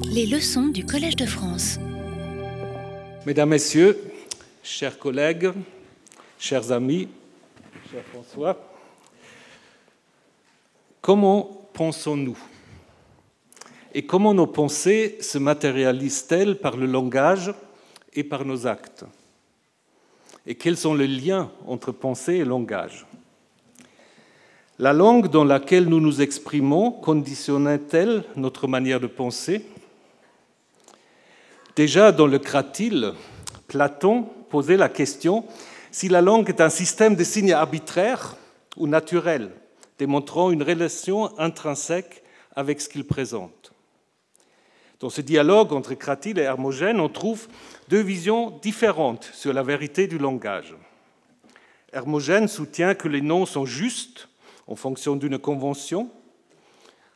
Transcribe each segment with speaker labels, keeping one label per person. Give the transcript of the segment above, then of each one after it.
Speaker 1: Les leçons du Collège de France.
Speaker 2: Mesdames, Messieurs, chers collègues, chers amis, cher François, comment pensons-nous Et comment nos pensées se matérialisent-elles par le langage et par nos actes Et quels sont les liens entre pensée et langage La langue dans laquelle nous nous exprimons conditionne-t-elle notre manière de penser Déjà dans le Cratyle, Platon posait la question si la langue est un système de signes arbitraires ou naturels, démontrant une relation intrinsèque avec ce qu'il présente. Dans ce dialogue entre Cratyle et Hermogène, on trouve deux visions différentes sur la vérité du langage. Hermogène soutient que les noms sont justes en fonction d'une convention,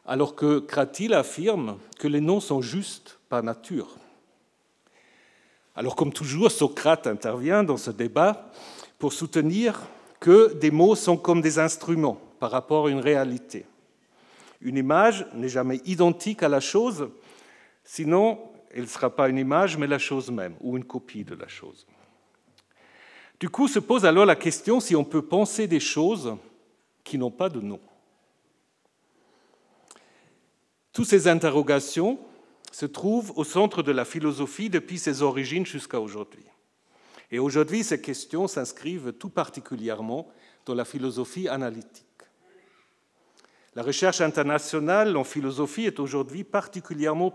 Speaker 2: alors que Cratyle affirme que les noms sont justes par nature. Alors comme toujours, Socrate intervient dans ce débat pour soutenir que des mots sont comme des instruments par rapport à une réalité. Une image n'est jamais identique à la chose, sinon elle ne sera pas une image, mais la chose même, ou une copie de la chose. Du coup, se pose alors la question si on peut penser des choses qui n'ont pas de nom. Toutes ces interrogations se trouve au centre de la philosophie depuis ses origines jusqu'à aujourd'hui. Et aujourd'hui, ces questions s'inscrivent tout particulièrement dans la philosophie analytique. La recherche internationale en philosophie est aujourd'hui particulièrement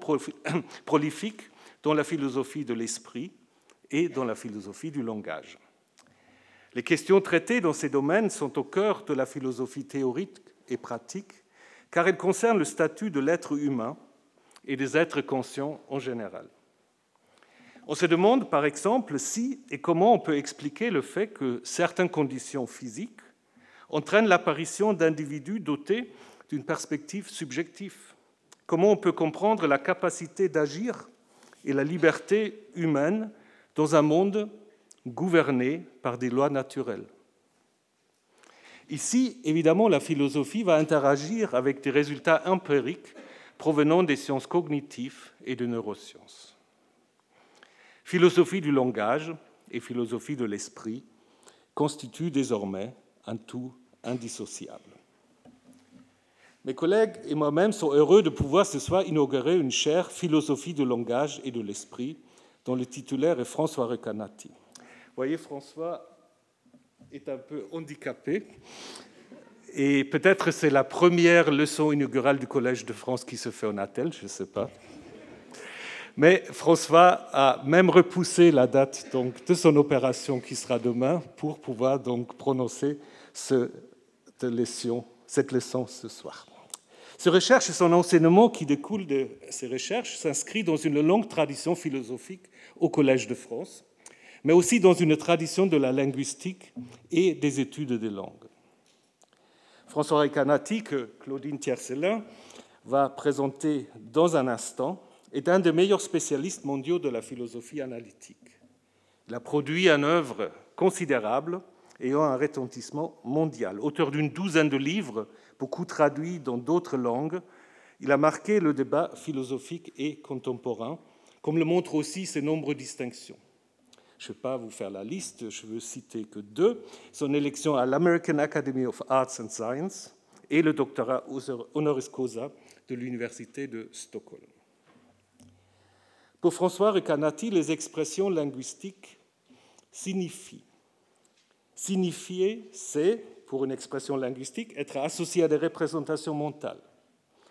Speaker 2: prolifique dans la philosophie de l'esprit et dans la philosophie du langage. Les questions traitées dans ces domaines sont au cœur de la philosophie théorique et pratique, car elles concernent le statut de l'être humain et des êtres conscients en général. On se demande par exemple si et comment on peut expliquer le fait que certaines conditions physiques entraînent l'apparition d'individus dotés d'une perspective subjective. Comment on peut comprendre la capacité d'agir et la liberté humaine dans un monde gouverné par des lois naturelles? Ici, évidemment, la philosophie va interagir avec des résultats empiriques provenant des sciences cognitives et de neurosciences. Philosophie du langage et philosophie de l'esprit constituent désormais un tout indissociable. Mes collègues et moi-même sont heureux de pouvoir ce soir inaugurer une chaire philosophie du langage et de l'esprit dont le titulaire est François Recanati. Vous voyez, François est un peu handicapé et peut-être c'est la première leçon inaugurale du Collège de France qui se fait en attel, je ne sais pas. Mais François a même repoussé la date de son opération qui sera demain pour pouvoir donc prononcer cette leçon, cette leçon ce soir. Ses recherches et son enseignement qui découle de ces recherches s'inscrit dans une longue tradition philosophique au Collège de France, mais aussi dans une tradition de la linguistique et des études des langues. François Recanati, que Claudine Tiercelin va présenter dans un instant, est un des meilleurs spécialistes mondiaux de la philosophie analytique. Il a produit une œuvre considérable ayant un retentissement mondial. Auteur d'une douzaine de livres, beaucoup traduits dans d'autres langues, il a marqué le débat philosophique et contemporain, comme le montrent aussi ses nombreuses distinctions. Je ne vais pas vous faire la liste, je veux citer que deux. Son élection à l'American Academy of Arts and Science et le doctorat honoris causa de l'Université de Stockholm. Pour François Recanati, les expressions linguistiques signifient. Signifier, c'est, pour une expression linguistique, être associé à des représentations mentales.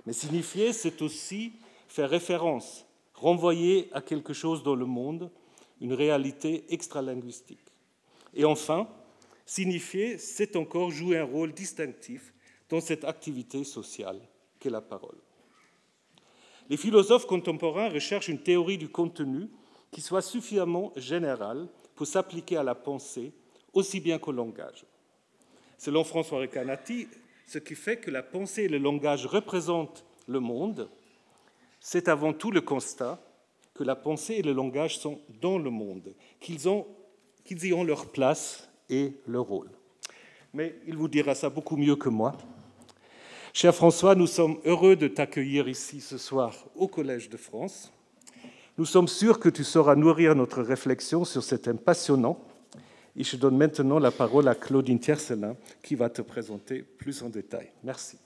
Speaker 2: Mais signifier, c'est aussi faire référence, renvoyer à quelque chose dans le monde une réalité extralinguistique. Et enfin, signifier, c'est encore jouer un rôle distinctif dans cette activité sociale qu'est la parole. Les philosophes contemporains recherchent une théorie du contenu qui soit suffisamment générale pour s'appliquer à la pensée aussi bien qu'au langage. Selon François Recanati, ce qui fait que la pensée et le langage représentent le monde, c'est avant tout le constat que la pensée et le langage sont dans le monde, qu'ils, y ont leur place et leur rôle. Mais il vous dira ça beaucoup mieux que moi. Cher François, nous sommes heureux de t'accueillir ici ce soir au Collège de France. Nous sommes sûrs que tu sauras nourrir notre réflexion sur ce thème passionnant. Et je donne maintenant la parole à Claudine Tiercelin qui va te présenter plus en détail. Merci.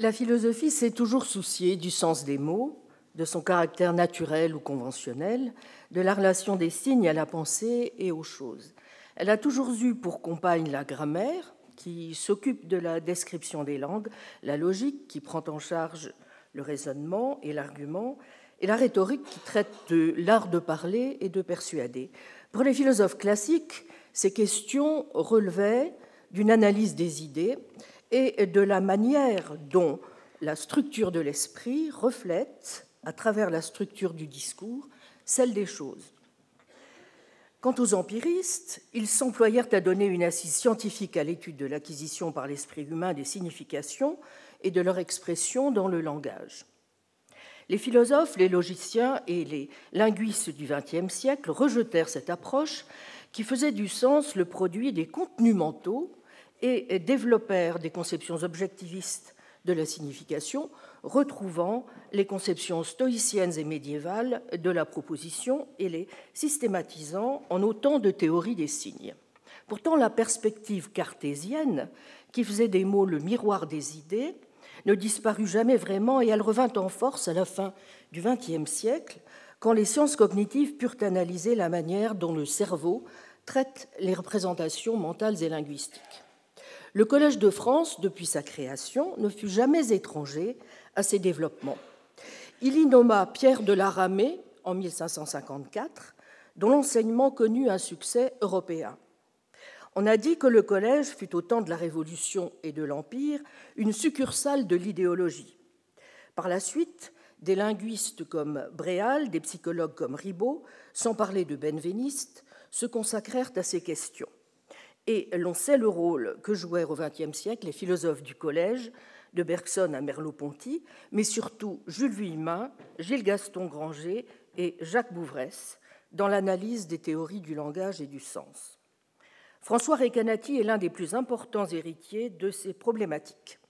Speaker 3: La philosophie s'est toujours souciée du sens des mots, de son caractère naturel ou conventionnel, de la relation des signes à la pensée et aux choses. Elle a toujours eu pour compagne la grammaire, qui s'occupe de la description des langues, la logique, qui prend en charge le raisonnement et l'argument, et la rhétorique, qui traite de l'art de parler et de persuader. Pour les philosophes classiques, ces questions relevaient d'une analyse des idées et de la manière dont la structure de l'esprit reflète, à travers la structure du discours, celle des choses. Quant aux empiristes, ils s'employèrent à donner une assise scientifique à l'étude de l'acquisition par l'esprit humain des significations et de leur expression dans le langage. Les philosophes, les logiciens et les linguistes du XXe siècle rejetèrent cette approche qui faisait du sens le produit des contenus mentaux et développèrent des conceptions objectivistes de la signification, retrouvant les conceptions stoïciennes et médiévales de la proposition et les systématisant en autant de théories des signes. Pourtant, la perspective cartésienne, qui faisait des mots le miroir des idées, ne disparut jamais vraiment et elle revint en force à la fin du XXe siècle, quand les sciences cognitives purent analyser la manière dont le cerveau traite les représentations mentales et linguistiques. Le Collège de France, depuis sa création, ne fut jamais étranger à ces développements. Il y nomma Pierre de la Ramée en 1554, dont l'enseignement connut un succès européen. On a dit que le collège fut au temps de la Révolution et de l'Empire une succursale de l'idéologie. Par la suite, des linguistes comme Bréal, des psychologues comme Ribot, sans parler de Benveniste, se consacrèrent à ces questions. Et l'on sait le rôle que jouèrent au XXe siècle les philosophes du collège, de Bergson à Merleau-Ponty, mais surtout Jules Vuillemin, Gilles Gaston Granger et Jacques Bouvresse dans l'analyse des théories du langage et du sens. François Recanati est l'un des plus importants héritiers de ces problématiques.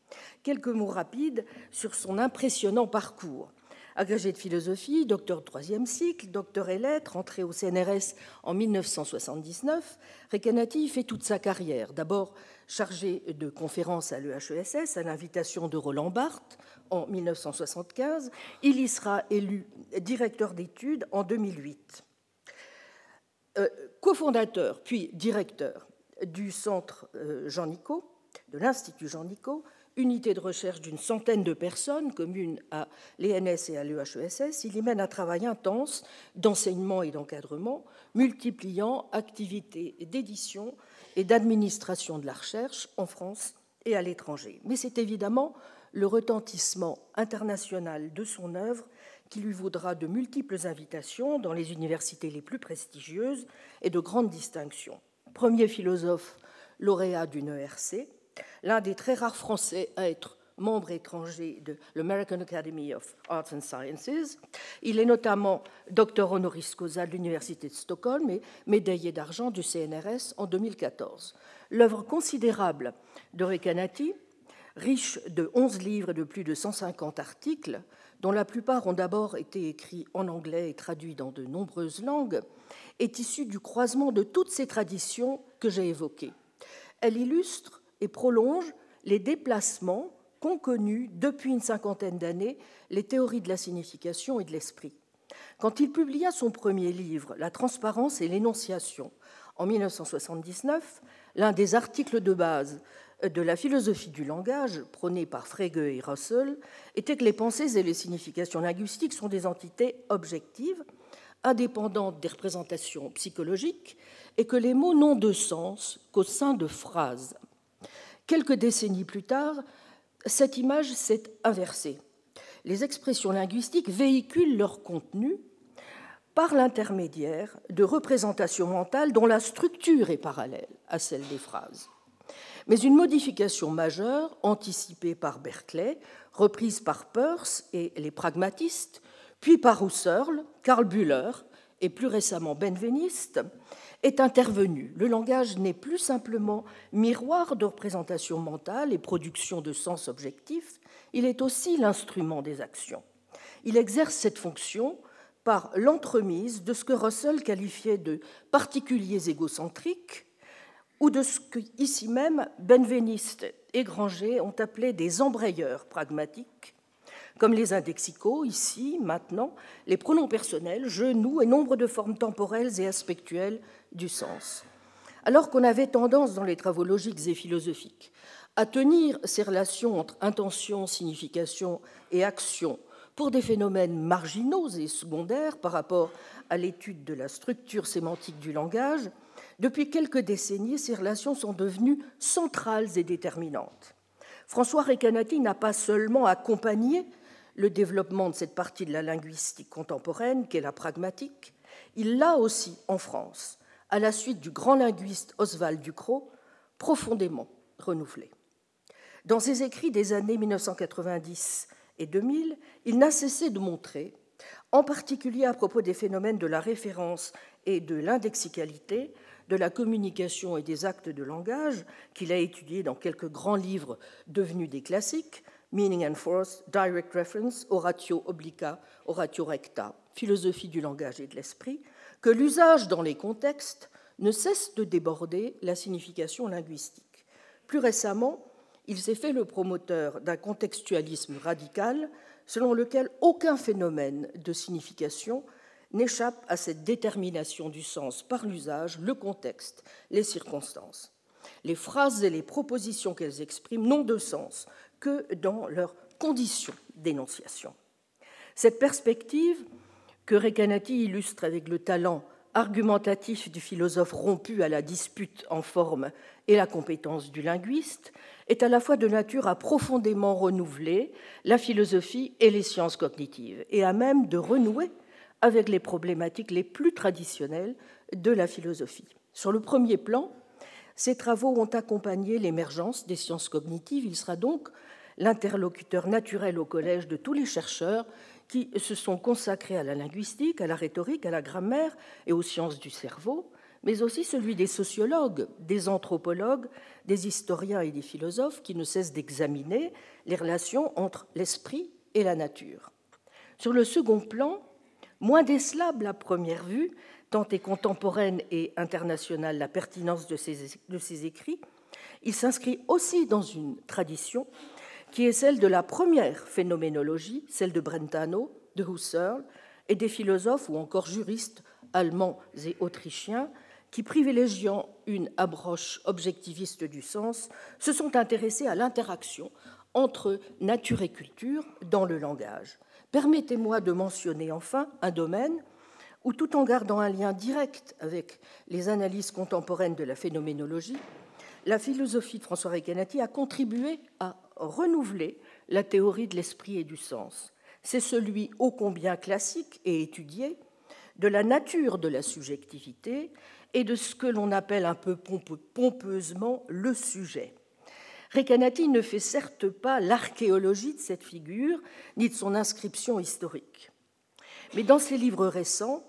Speaker 3: Quelques mots rapides sur son impressionnant parcours. Agrégé de philosophie, docteur de troisième cycle, docteur et lettres, entré au CNRS en 1979, Recanati fait toute sa carrière. D'abord chargé de conférences à l'EHESS à l'invitation de Roland Barthes en 1975. Il y sera élu directeur d'études en 2008. Euh, cofondateur puis directeur du centre euh, Jean Nicot, de l'Institut Jean Nicot, unité de recherche d'une centaine de personnes communes à l'ENS et à l'EHESS, il y mène un travail intense d'enseignement et d'encadrement, multipliant activités d'édition et d'administration de la recherche en France et à l'étranger. Mais c'est évidemment le retentissement international de son œuvre qui lui vaudra de multiples invitations dans les universités les plus prestigieuses et de grandes distinctions. Premier philosophe lauréat d'une ERC, l'un des très rares Français à être membre étranger de l'American Academy of Arts and Sciences. Il est notamment docteur honoris causa de l'Université de Stockholm et médaillé d'argent du CNRS en 2014. L'œuvre considérable de Recanati, riche de 11 livres et de plus de 150 articles, dont la plupart ont d'abord été écrits en anglais et traduits dans de nombreuses langues, est issue du croisement de toutes ces traditions que j'ai évoquées. Elle illustre et prolonge les déplacements qu'ont connus depuis une cinquantaine d'années les théories de la signification et de l'esprit. Quand il publia son premier livre, La transparence et l'énonciation, en 1979, l'un des articles de base de la philosophie du langage prônée par Frege et Russell était que les pensées et les significations linguistiques sont des entités objectives, indépendantes des représentations psychologiques, et que les mots n'ont de sens qu'au sein de phrases. Quelques décennies plus tard, cette image s'est inversée. Les expressions linguistiques véhiculent leur contenu par l'intermédiaire de représentations mentales dont la structure est parallèle à celle des phrases. Mais une modification majeure, anticipée par Berkeley, reprise par Peirce et les pragmatistes, puis par Husserl, Karl Bühler et plus récemment Benveniste, est intervenu. Le langage n'est plus simplement miroir de représentation mentale et production de sens objectifs, il est aussi l'instrument des actions. Il exerce cette fonction par l'entremise de ce que Russell qualifiait de particuliers égocentriques ou de ce que, ici même, Benveniste et Granger ont appelé des embrayeurs pragmatiques, comme les indexicaux, ici, maintenant, les pronoms personnels, je, nous et nombre de formes temporelles et aspectuelles du sens. Alors qu'on avait tendance dans les travaux logiques et philosophiques à tenir ces relations entre intention, signification et action pour des phénomènes marginaux et secondaires par rapport à l'étude de la structure sémantique du langage, depuis quelques décennies, ces relations sont devenues centrales et déterminantes. François Recanati n'a pas seulement accompagné le développement de cette partie de la linguistique contemporaine qu'est la pragmatique, il l'a aussi, en France, à la suite du grand linguiste Oswald Ducrot, profondément renouvelé. Dans ses écrits des années 1990 et 2000, il n'a cessé de montrer, en particulier à propos des phénomènes de la référence et de l'indexicalité, de la communication et des actes de langage, qu'il a étudiés dans quelques grands livres devenus des classiques, Meaning and Force, Direct Reference, Oratio Obliqua, Oratio Recta, Philosophie du langage et de l'esprit, que l'usage dans les contextes ne cesse de déborder la signification linguistique. Plus récemment, il s'est fait le promoteur d'un contextualisme radical selon lequel aucun phénomène de signification n'échappe à cette détermination du sens par l'usage, le contexte, les circonstances. Les phrases et les propositions qu'elles expriment n'ont de sens que dans leurs conditions d'énonciation. Cette perspective, que Recanati illustre avec le talent argumentatif du philosophe rompu à la dispute en forme et la compétence du linguiste, est à la fois de nature à profondément renouveler la philosophie et les sciences cognitives, et à même de renouer avec les problématiques les plus traditionnelles de la philosophie. Sur le premier plan, ces travaux ont accompagné l'émergence des sciences cognitives. Il sera donc l'interlocuteur naturel au collège de tous les chercheurs qui se sont consacrés à la linguistique, à la rhétorique, à la grammaire et aux sciences du cerveau, mais aussi celui des sociologues, des anthropologues, des historiens et des philosophes qui ne cessent d'examiner les relations entre l'esprit et la nature. Sur le second plan, moins décelable à première vue, tant est contemporaine et internationale la pertinence de ses, écrits, il s'inscrit aussi dans une tradition qui est celle de la première phénoménologie, celle de Brentano, de Husserl et des philosophes ou encore juristes allemands et autrichiens qui, privilégiant une approche objectiviste du sens, se sont intéressés à l'interaction entre nature et culture dans le langage. Permettez-moi de mentionner enfin un domaine où, tout en gardant un lien direct avec les analyses contemporaines de la phénoménologie, la philosophie de François Recanati a contribué à renouveler la théorie de l'esprit et du sens. C'est celui ô combien classique et étudié de la nature de la subjectivité et de ce que l'on appelle un peu pompeusement le sujet. Recanati ne fait certes pas l'archéologie de cette figure, ni de son inscription historique. Mais dans ses livres récents,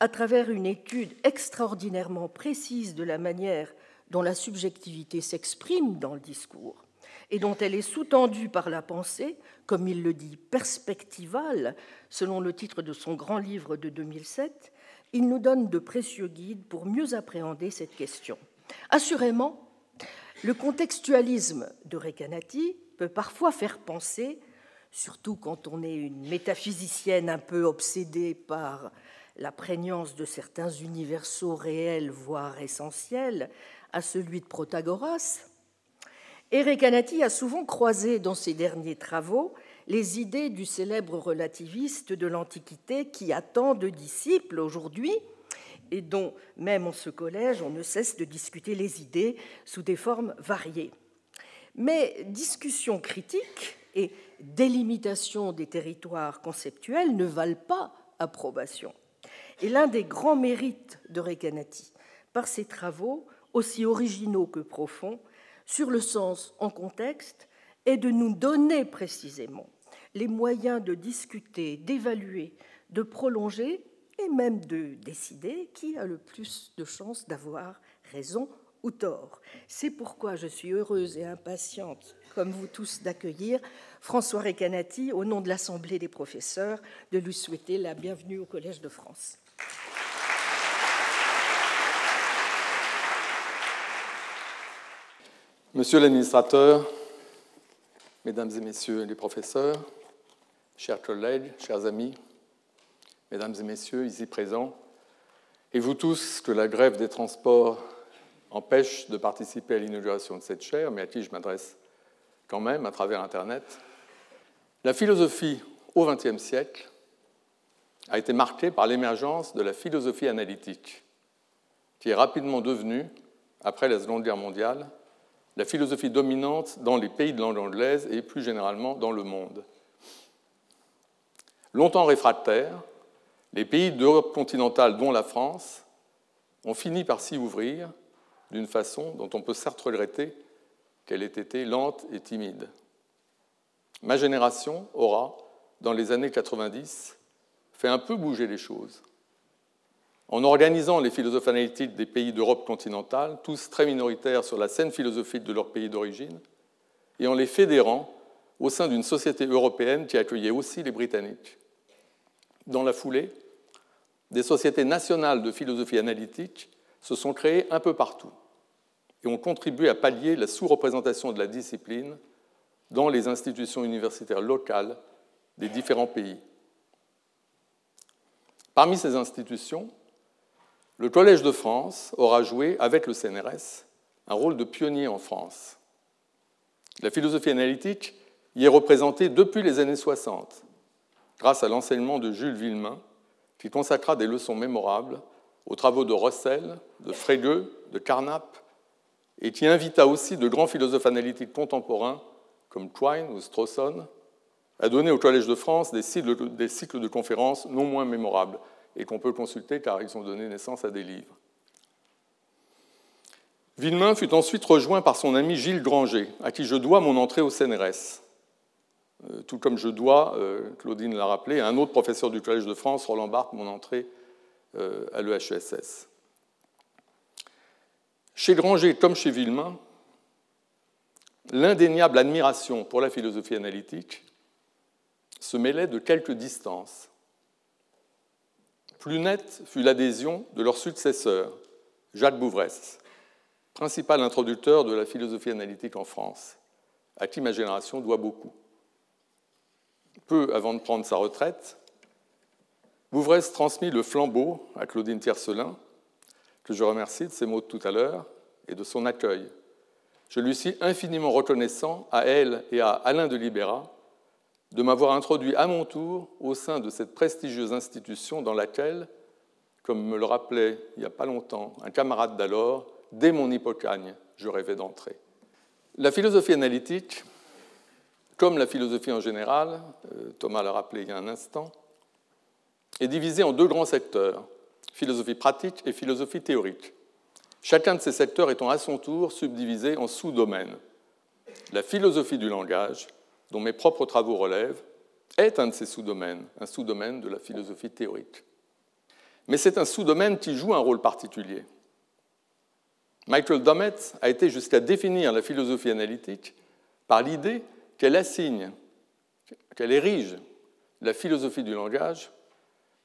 Speaker 3: à travers une étude extraordinairement précise de la manière dont la subjectivité s'exprime dans le discours et dont elle est sous-tendue par la pensée, comme il le dit, perspectivale, selon le titre de son grand livre de 2007, il nous donne de précieux guides pour mieux appréhender cette question. Assurément, le contextualisme de Recanati peut parfois faire penser, surtout quand on est une métaphysicienne un peu obsédée par la prégnance de certains universaux réels, voire essentiels, à celui de Protagoras. Et Recanati a souvent croisé dans ses derniers travaux les idées du célèbre relativiste de l'Antiquité qui a tant de disciples aujourd'hui et dont, même en ce collège, on ne cesse de discuter les idées sous des formes variées. Mais discussion critique et délimitation des territoires conceptuels ne valent pas approbation. Et l'un des grands mérites de Recanati, par ses travaux, aussi originaux que profonds, sur le sens en contexte, est de nous donner précisément les moyens de discuter, d'évaluer, de prolonger et même de décider qui a le plus de chances d'avoir raison ou tort. C'est pourquoi je suis heureuse et impatiente, comme vous tous, d'accueillir François Recanati au nom de l'Assemblée des professeurs, de lui souhaiter la bienvenue au Collège de France.
Speaker 4: Monsieur l'administrateur, mesdames et messieurs les professeurs, chers collègues, chers amis, mesdames et messieurs ici présents, et vous tous que la grève des transports empêche de participer à l'inauguration de cette chaire, mais à qui je m'adresse quand même à travers Internet, la philosophie au XXe siècle a été marquée par l'émergence de la philosophie analytique, qui est rapidement devenue, après la Seconde Guerre mondiale, la philosophie dominante dans les pays de langue anglaise et plus généralement dans le monde. Longtemps réfractaires, les pays d'Europe continentale, dont la France, ont fini par s'y ouvrir d'une façon dont on peut certes regretter qu'elle ait été lente et timide. Ma génération aura, dans les années 90, fait un peu bouger les choses. En organisant les philosophes analytiques des pays d'Europe continentale, tous très minoritaires sur la scène philosophique de leur pays d'origine, et en les fédérant au sein d'une société européenne qui accueillait aussi les Britanniques. Dans la foulée, des sociétés nationales de philosophie analytique se sont créées un peu partout et ont contribué à pallier la sous-représentation de la discipline dans les institutions universitaires locales des différents pays. Parmi ces institutions, le Collège de France aura joué, avec le CNRS, un rôle de pionnier en France. La philosophie analytique y est représentée depuis les années 60, grâce à l'enseignement de Jules Villemain, qui consacra des leçons mémorables aux travaux de Russell, de Frege, de Carnap, et qui invita aussi de grands philosophes analytiques contemporains, comme Quine ou Strawson, à donner au Collège de France des cycles, des cycles de conférences non moins mémorables, et qu'on peut consulter car ils ont donné naissance à des livres. Villemain fut ensuite rejoint par son ami Gilles Granger, à qui je dois mon entrée au CNRS. Euh, tout comme je dois, euh, Claudine l'a rappelé, à un autre professeur du Collège de France, Roland Barthes, mon entrée euh, à l'EHESS. Chez Granger comme chez Villemain, l'indéniable admiration pour la philosophie analytique se mêlait de quelques distances. Plus nette fut l'adhésion de leur successeur, Jacques Bouvresse, principal introducteur de la philosophie analytique en France, à qui ma génération doit beaucoup peu avant de prendre sa retraite, Bouvresse transmit le flambeau à Claudine Tiercelin, que je remercie de ses mots de tout à l'heure et de son accueil. Je lui suis infiniment reconnaissant à elle et à Alain de Libéra de m'avoir introduit à mon tour au sein de cette prestigieuse institution dans laquelle, comme me le rappelait il n'y a pas longtemps un camarade d'alors, dès mon hypocagne, je rêvais d'entrer. La philosophie analytique comme la philosophie en général, euh, Thomas l'a rappelé il y a un instant, est divisée en deux grands secteurs, philosophie pratique et philosophie théorique. Chacun de ces secteurs étant à son tour subdivisé en sous-domaines. La philosophie du langage, dont mes propres travaux relèvent, est un de ces sous-domaines, un sous-domaine de la philosophie théorique. Mais c'est un sous-domaine qui joue un rôle particulier. Michael Dummett a été jusqu'à définir la philosophie analytique par l'idée qu'elle assigne, qu'elle érige la philosophie du langage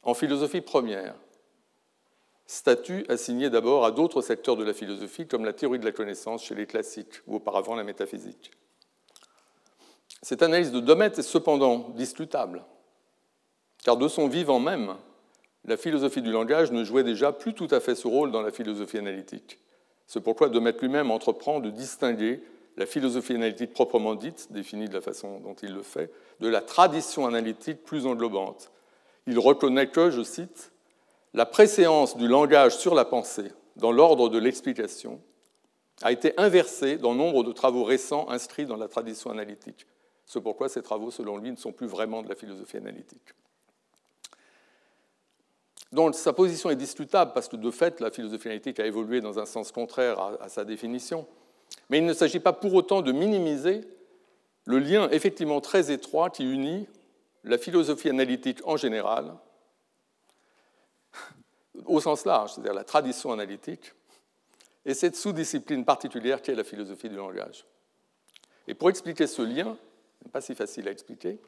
Speaker 4: en philosophie première, statut assigné d'abord à d'autres secteurs de la philosophie, comme la théorie de la connaissance chez les classiques, ou auparavant la métaphysique. Cette analyse de Domet est cependant discutable, car de son vivant même, la philosophie du langage ne jouait déjà plus tout à fait ce rôle dans la philosophie analytique. C'est pourquoi Domet lui-même entreprend de distinguer la philosophie analytique proprement dite, définie de la façon dont il le fait, de la tradition analytique plus englobante. Il reconnaît que, je cite, la préséance du langage sur la pensée dans l'ordre de l'explication a été inversée dans nombre de travaux récents inscrits dans la tradition analytique. C'est pourquoi ces travaux, selon lui, ne sont plus vraiment de la philosophie analytique. Donc sa position est discutable parce que de fait, la philosophie analytique a évolué dans un sens contraire à, sa définition. Mais il ne s'agit pas pour autant de minimiser le lien effectivement très étroit qui unit la philosophie analytique en général, au sens large, c'est-à-dire la tradition analytique, et cette sous-discipline particulière qui est la philosophie du langage. Et pour expliquer ce lien, pas si facile à expliquer,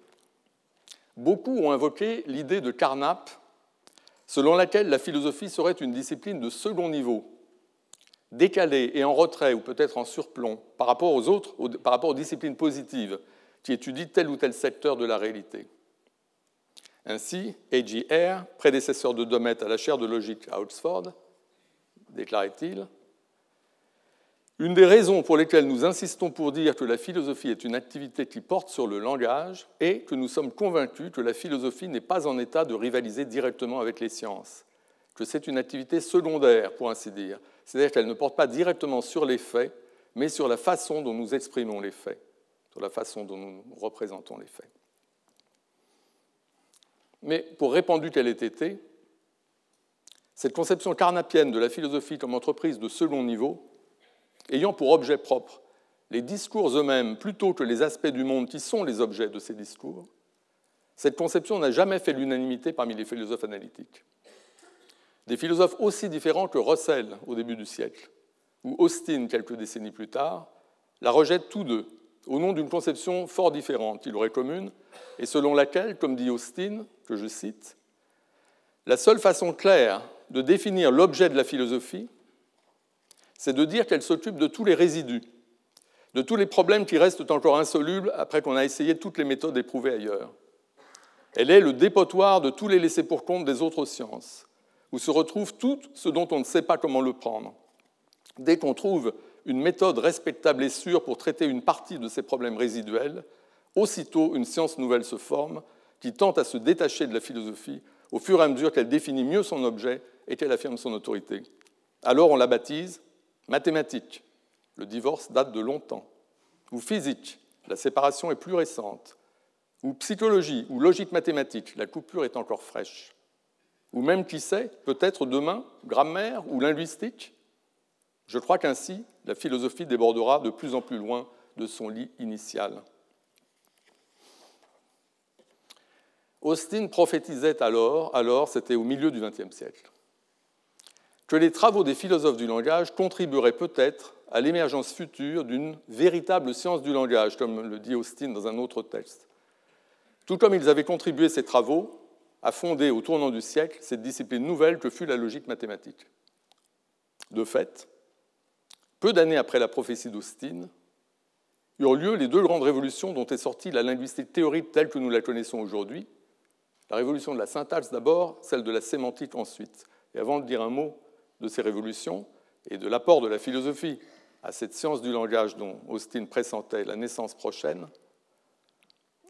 Speaker 4: beaucoup ont invoqué l'idée de Carnap, selon laquelle la philosophie serait une discipline de second niveau, décalée et en retrait ou peut-être en surplomb par rapport aux autres, par rapport aux disciplines positives qui étudient tel ou tel secteur de la réalité. Ainsi, A.G. Hare, prédécesseur de Domet à la chaire de logique à Oxford, déclarait-il Une des raisons pour lesquelles nous insistons pour dire que la philosophie est une activité qui porte sur le langage est que nous sommes convaincus que la philosophie n'est pas en état de rivaliser directement avec les sciences, que c'est une activité secondaire, pour ainsi dire, c'est-à-dire qu'elle ne porte pas directement sur les faits, mais sur la façon dont nous exprimons les faits, sur la façon dont nous représentons les faits. Mais pour répandu qu'elle ait été, cette conception carnapienne de la philosophie comme entreprise de second niveau, ayant pour objet propre les discours eux-mêmes plutôt que les aspects du monde qui sont les objets de ces discours, cette conception n'a jamais fait l'unanimité parmi les philosophes analytiques. Des philosophes aussi différents que Russell au début du siècle, ou Austin quelques décennies plus tard, la rejettent tous deux, au nom d'une conception fort différente qui leur est commune, et selon laquelle, comme dit Austin, que je cite, la seule façon claire de définir l'objet de la philosophie, c'est de dire qu'elle s'occupe de tous les résidus, de tous les problèmes qui restent encore insolubles après qu'on a essayé toutes les méthodes éprouvées ailleurs. Elle est le dépotoir de tous les laissés pour compte des autres sciences, où se retrouve tout ce dont on ne sait pas comment le prendre. Dès qu'on trouve une méthode respectable et sûre pour traiter une partie de ces problèmes résiduels, aussitôt une science nouvelle se forme qui tente à se détacher de la philosophie au fur et à mesure qu'elle définit mieux son objet et qu'elle affirme son autorité. Alors on la baptise mathématique. Le divorce date de longtemps. Ou physique. La séparation est plus récente. Ou psychologie ou logique mathématique. La coupure est encore fraîche. Ou même, qui sait, peut-être demain, grammaire ou linguistique je crois qu'ainsi, la philosophie débordera de plus en plus loin de son lit initial. Austin prophétisait alors, alors c'était au milieu du XXe siècle, que les travaux des philosophes du langage contribueraient peut-être à l'émergence future d'une véritable science du langage, comme le dit Austin dans un autre texte. Tout comme ils avaient contribué ces travaux à fonder au tournant du siècle cette discipline nouvelle que fut la logique mathématique. De fait, peu d'années après la prophétie d'Austin, eurent lieu les deux grandes révolutions dont est sortie la linguistique théorique telle que nous la connaissons aujourd'hui. La révolution de la syntaxe d'abord, celle de la sémantique ensuite. Et avant de dire un mot de ces révolutions et de l'apport de la philosophie à cette science du langage dont Austin pressentait la naissance prochaine,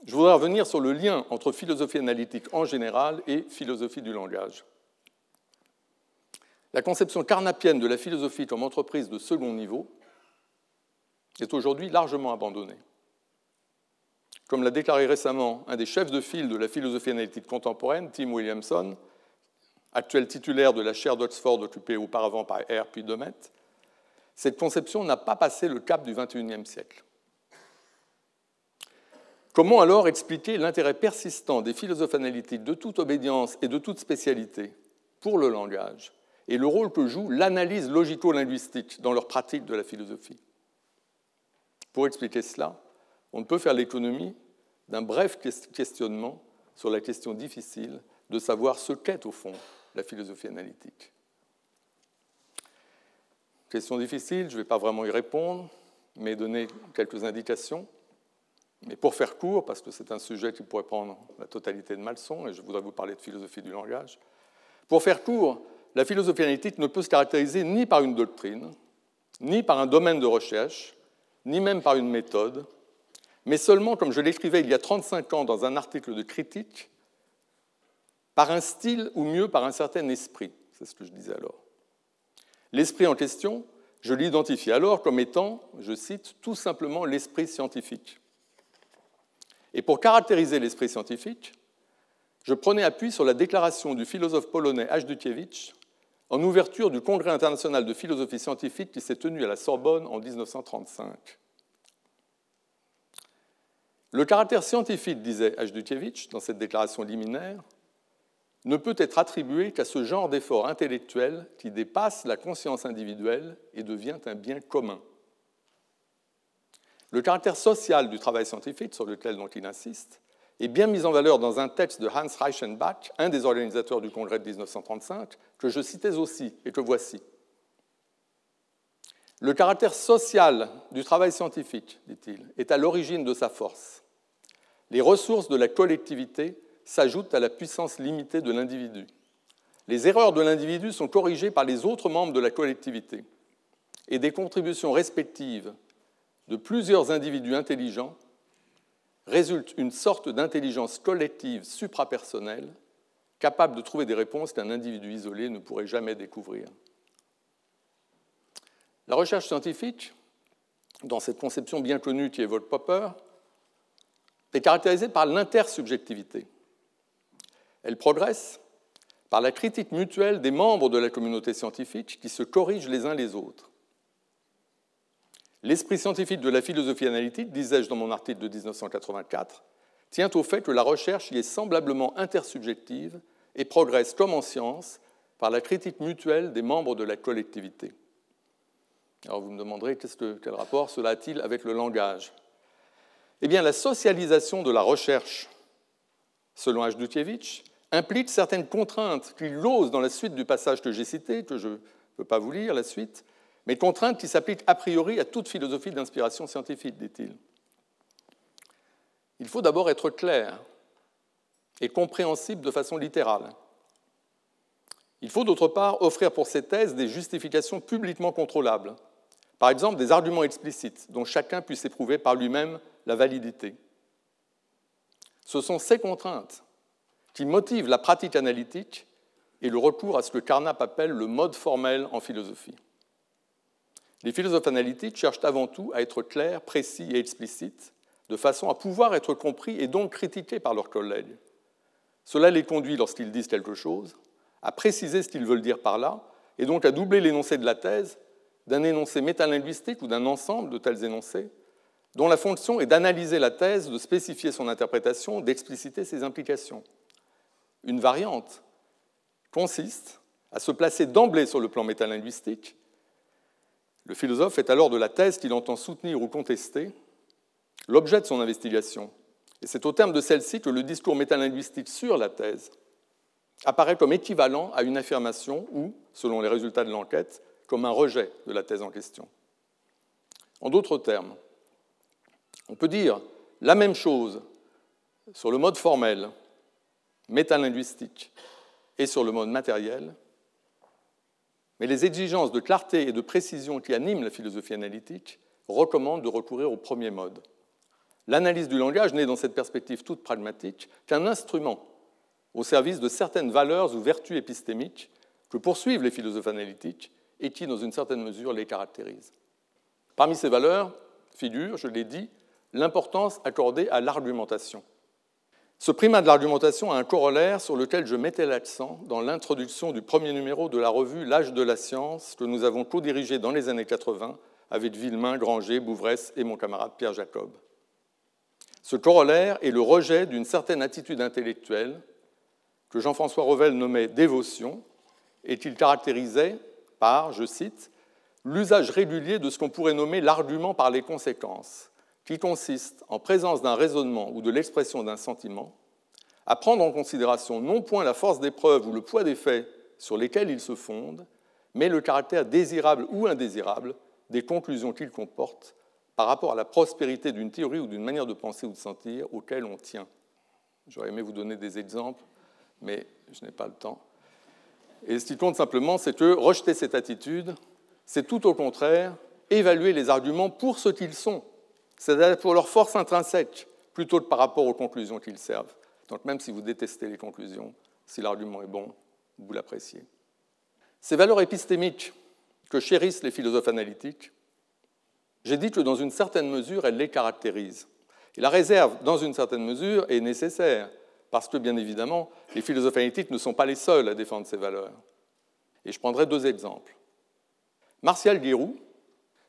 Speaker 4: je voudrais revenir sur le lien entre philosophie analytique en général et philosophie du langage. La conception carnapienne de la philosophie comme entreprise de second niveau est aujourd'hui largement abandonnée. Comme l'a déclaré récemment un des chefs de file de la philosophie analytique contemporaine, Tim Williamson, actuel titulaire de la chaire d'Oxford occupée auparavant par R puis Domet, cette conception n'a pas passé le cap du XXIe siècle. Comment alors expliquer l'intérêt persistant des philosophes analytiques de toute obédience et de toute spécialité pour le langage et le rôle que joue l'analyse logico-linguistique dans leur pratique de la philosophie? Pour expliquer cela, on ne peut faire l'économie d'un bref questionnement sur la question difficile de savoir ce qu'est au fond la philosophie analytique. Question difficile, je ne vais pas vraiment y répondre, mais donner quelques indications. Mais pour faire court, parce que c'est un sujet qui pourrait prendre la totalité de ma leçon, et je voudrais vous parler de philosophie du langage, pour faire court, la philosophie analytique ne peut se caractériser ni par une doctrine, ni par un domaine de recherche, ni même par une méthode, mais seulement, comme je l'écrivais il y a 35 ans dans un article de critique, par un style ou mieux par un certain esprit. C'est ce que je disais alors. L'esprit en question, je l'identifie alors comme étant, je cite, tout simplement l'esprit scientifique. Et pour caractériser l'esprit scientifique, je prenais appui sur la déclaration du philosophe polonais Ajdukiewicz en ouverture du Congrès international de philosophie scientifique qui s'est tenu à la Sorbonne en 1935. Le caractère scientifique, disait Ajdutievitch dans cette déclaration liminaire, ne peut être attribué qu'à ce genre d'effort intellectuel qui dépasse la conscience individuelle et devient un bien commun. Le caractère social du travail scientifique, sur lequel donc il insiste, est bien mis en valeur dans un texte de Hans Reichenbach, un des organisateurs du congrès de 1935, que je citais aussi et que voici. Le caractère social du travail scientifique, dit-il, est à l'origine de sa force. Les ressources de la collectivité s'ajoutent à la puissance limitée de l'individu. Les erreurs de l'individu sont corrigées par les autres membres de la collectivité et des contributions respectives de plusieurs individus intelligents résulte une sorte d'intelligence collective suprapersonnelle capable de trouver des réponses qu'un individu isolé ne pourrait jamais découvrir. La recherche scientifique, dans cette conception bien connue qui évoque Popper, est caractérisée par l'intersubjectivité. Elle progresse par la critique mutuelle des membres de la communauté scientifique qui se corrigent les uns les autres. L'esprit scientifique de la philosophie analytique, disais-je dans mon article de 1984, tient au fait que la recherche y est semblablement intersubjective et progresse comme en science par la critique mutuelle des membres de la collectivité. Alors vous me demanderez quel rapport cela a-t-il avec le langage? Eh bien, la socialisation de la recherche, selon Ajdutievitch, implique certaines contraintes qui l'osent dans la suite du passage que j'ai cité, que je ne peux pas vous lire la suite, mais contraintes qui s'appliquent a priori à toute philosophie d'inspiration scientifique, dit-il. Il faut d'abord être clair et compréhensible de façon littérale. Il faut d'autre part offrir pour ces thèses des justifications publiquement contrôlables, par exemple des arguments explicites dont chacun puisse éprouver par lui-même la validité. Ce sont ces contraintes qui motivent la pratique analytique et le recours à ce que Carnap appelle le mode formel en philosophie. Les philosophes analytiques cherchent avant tout à être clairs, précis et explicites, de façon à pouvoir être compris et donc critiqués par leurs collègues. Cela les conduit, lorsqu'ils disent quelque chose, à préciser ce qu'ils veulent dire par là, et donc à doubler l'énoncé de la thèse d'un énoncé métalinguistique ou d'un ensemble de tels énoncés, dont la fonction est d'analyser la thèse, de spécifier son interprétation, d'expliciter ses implications. Une variante consiste à se placer d'emblée sur le plan métalinguistique le philosophe fait alors de la thèse qu'il entend soutenir ou contester l'objet de son investigation. Et c'est au terme de celle-ci que le discours métalinguistique sur la thèse apparaît comme équivalent à une affirmation ou, selon les résultats de l'enquête, comme un rejet de la thèse en question. En d'autres termes, on peut dire la même chose sur le mode formel, métalinguistique, et sur le mode matériel, mais les exigences de clarté et de précision qui animent la philosophie analytique recommandent de recourir au premier mode. L'analyse du langage n'est dans cette perspective toute pragmatique qu'un instrument au service de certaines valeurs ou vertus épistémiques que poursuivent les philosophes analytiques et qui, dans une certaine mesure, les caractérisent. Parmi ces valeurs figure, je l'ai dit, l'importance accordée à l'argumentation. Ce primat de l'argumentation a un corollaire sur lequel je mettais l'accent dans l'introduction du premier numéro de la revue L'âge de la science que nous avons co-dirigé dans les années 80 avec Villemain, Granger, Bouvresse et mon camarade Pierre Jacob. Ce corollaire est le rejet d'une certaine attitude intellectuelle que Jean-François Revel nommait dévotion et qu'il caractérisait par, je cite, l'usage régulier de ce qu'on pourrait nommer l'argument par les conséquences, qui consiste, en présence d'un raisonnement ou de l'expression d'un sentiment, à prendre en considération non point la force des preuves ou le poids des faits sur lesquels il se fonde, mais le caractère désirable ou indésirable des conclusions qu'il comporte par rapport à la prospérité d'une théorie ou d'une manière de penser ou de sentir auquel on tient. J'aurais aimé vous donner des exemples, mais je n'ai pas le temps. Et ce qui compte simplement, c'est que rejeter cette attitude, c'est tout au contraire évaluer les arguments pour ce qu'ils sont, c'est-à-dire pour leur force intrinsèque, plutôt que par rapport aux conclusions qu'ils servent. Donc même si vous détestez les conclusions, si l'argument est bon, vous l'appréciez. Ces valeurs épistémiques que chérissent les philosophes analytiques, j'ai dit que dans une certaine mesure, elles les caractérisent. Et la réserve, dans une certaine mesure, est nécessaire, parce que, bien évidemment, les philosophes analytiques ne sont pas les seuls à défendre ces valeurs. Et je prendrai deux exemples. Martial Guérou,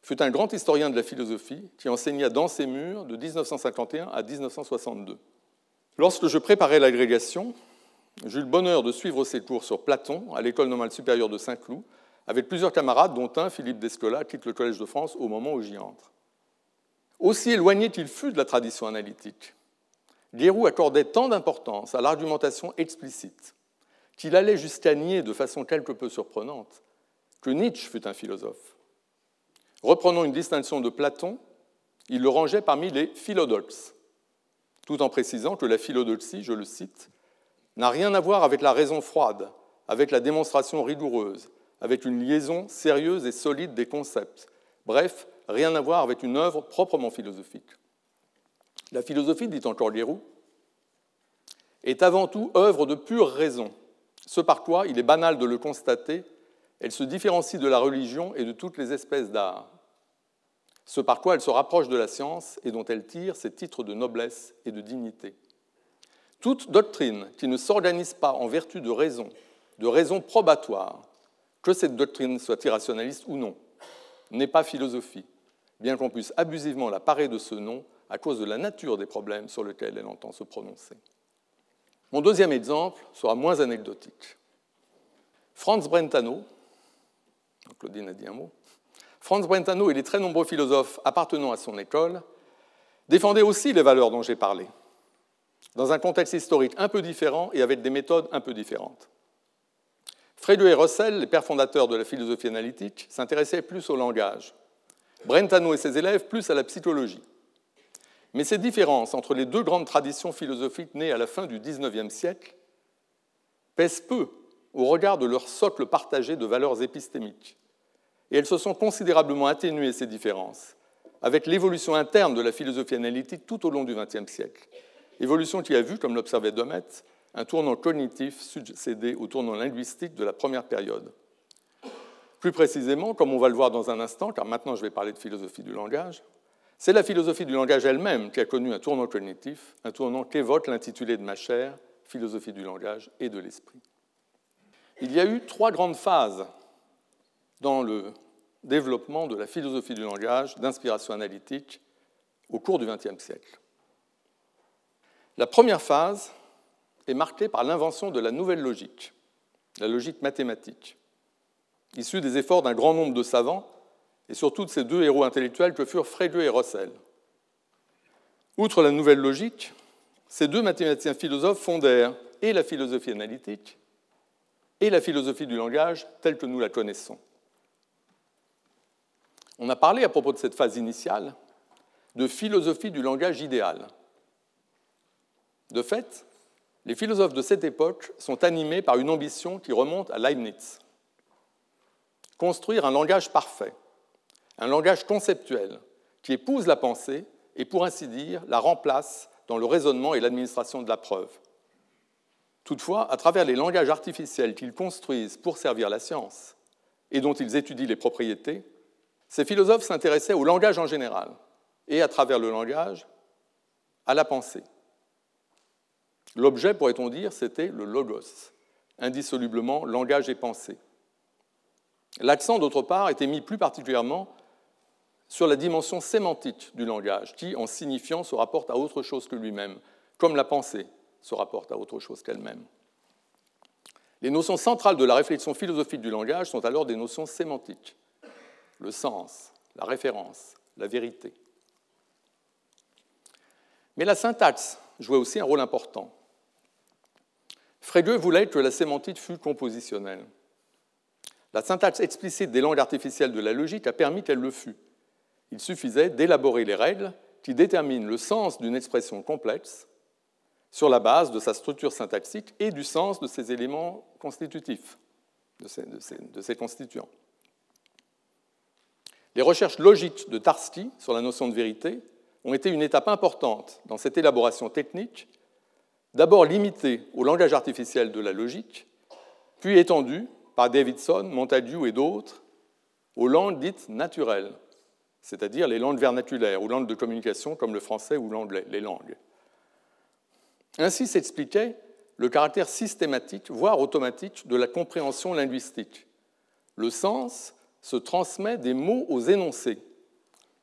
Speaker 4: fut un grand historien de la philosophie qui enseigna dans ses murs de 1951 à 1962. Lorsque je préparais l'agrégation, j'eus le bonheur de suivre ses cours sur Platon à l'École normale supérieure de Saint-Cloud, avec plusieurs camarades, dont un, Philippe Descola, quitte le Collège de France au moment où j'y entre. Aussi éloigné qu'il fût de la tradition analytique, Guérou accordait tant d'importance à l'argumentation explicite qu'il allait jusqu'à nier de façon quelque peu surprenante que Nietzsche fut un philosophe. Reprenons une distinction de Platon, il le rangeait parmi les philodoxes, tout en précisant que la philodoxie, je le cite, n'a rien à voir avec la raison froide, avec la démonstration rigoureuse, avec une liaison sérieuse et solide des concepts. Bref, rien à voir avec une œuvre proprement philosophique. La philosophie, dit encore Guérou, est avant tout œuvre de pure raison, ce par quoi, il est banal de le constater, elle se différencie de la religion et de toutes les espèces d'art, ce par quoi elle se rapproche de la science et dont elle tire ses titres de noblesse et de dignité. Toute doctrine qui ne s'organise pas en vertu de raison, de raison probatoire, que cette doctrine soit irrationaliste ou non, n'est pas philosophie, bien qu'on puisse abusivement la parer de ce nom à cause de la nature des problèmes sur lesquels elle entend se prononcer. Mon deuxième exemple sera moins anecdotique. Franz Brentano, Claudine a dit un mot, Franz Brentano et les très nombreux philosophes appartenant à son école défendaient aussi les valeurs dont j'ai parlé, dans un contexte historique un peu différent et avec des méthodes un peu différentes. Freud et Russell, les pères fondateurs de la philosophie analytique, s'intéressaient plus au langage. Brentano et ses élèves plus à la psychologie. Mais ces différences entre les deux grandes traditions philosophiques nées à la fin du XIXe siècle pèsent peu au regard de leur socle partagé de valeurs épistémiques. Et elles se sont considérablement atténuées, ces différences, avec l'évolution interne de la philosophie analytique tout au long du XXe siècle. Évolution qui a vu, comme l'observait Domet, un tournant cognitif succédé au tournant linguistique de la première période. Plus précisément, comme on va le voir dans un instant, car maintenant je vais parler de philosophie du langage, c'est la philosophie du langage elle-même qui a connu un tournant cognitif, un tournant qu'évoque l'intitulé de ma chère, Philosophie du langage et de l'esprit. Il y a eu trois grandes phases dans le développement de la philosophie du langage d'inspiration analytique au cours du XXe siècle. La première phase est marquée par l'invention de la nouvelle logique, la logique mathématique, issue des efforts d'un grand nombre de savants et surtout de ces deux héros intellectuels que furent Frege et Russell. Outre la nouvelle logique, ces deux mathématiciens philosophes fondèrent et la philosophie analytique et la philosophie du langage telle que nous la connaissons. On a parlé à propos de cette phase initiale de philosophie du langage idéal. De fait, les philosophes de cette époque sont animés par une ambition qui remonte à Leibniz. Construire un langage parfait, un langage conceptuel qui épouse la pensée et, pour ainsi dire, la remplace dans le raisonnement et l'administration de la preuve. Toutefois, à travers les langages artificiels qu'ils construisent pour servir la science et dont ils étudient les propriétés, ces philosophes s'intéressaient au langage en général et, à travers le langage, à la pensée. L'objet, pourrait-on dire, c'était le logos, indissolublement langage et pensée. L'accent, d'autre part, était mis plus particulièrement sur la dimension sémantique du langage, qui, en signifiant, se rapporte à autre chose que lui-même, comme la pensée se rapporte à autre chose qu'elle-même. Les notions centrales de la réflexion philosophique du langage sont alors des notions sémantiques, le sens, la référence, la vérité. Mais la syntaxe jouait aussi un rôle important. Frege voulait que la sémantique fût compositionnelle. La syntaxe explicite des langues artificielles de la logique a permis qu'elle le fût. Il suffisait d'élaborer les règles qui déterminent le sens d'une expression complexe sur la base de sa structure syntaxique et du sens de ses éléments constitutifs, de ses, constituants. Les recherches logiques de Tarski sur la notion de vérité ont été une étape importante dans cette élaboration technique, d'abord limitée au langage artificiel de la logique, puis étendue par Davidson, Montagu et d'autres aux langues dites naturelles, c'est-à-dire les langues vernaculaires ou langues de communication comme le français ou l'anglais, les langues. Ainsi s'expliquait le caractère systématique, voire automatique, de la compréhension linguistique. Le sens se transmet des mots aux énoncés,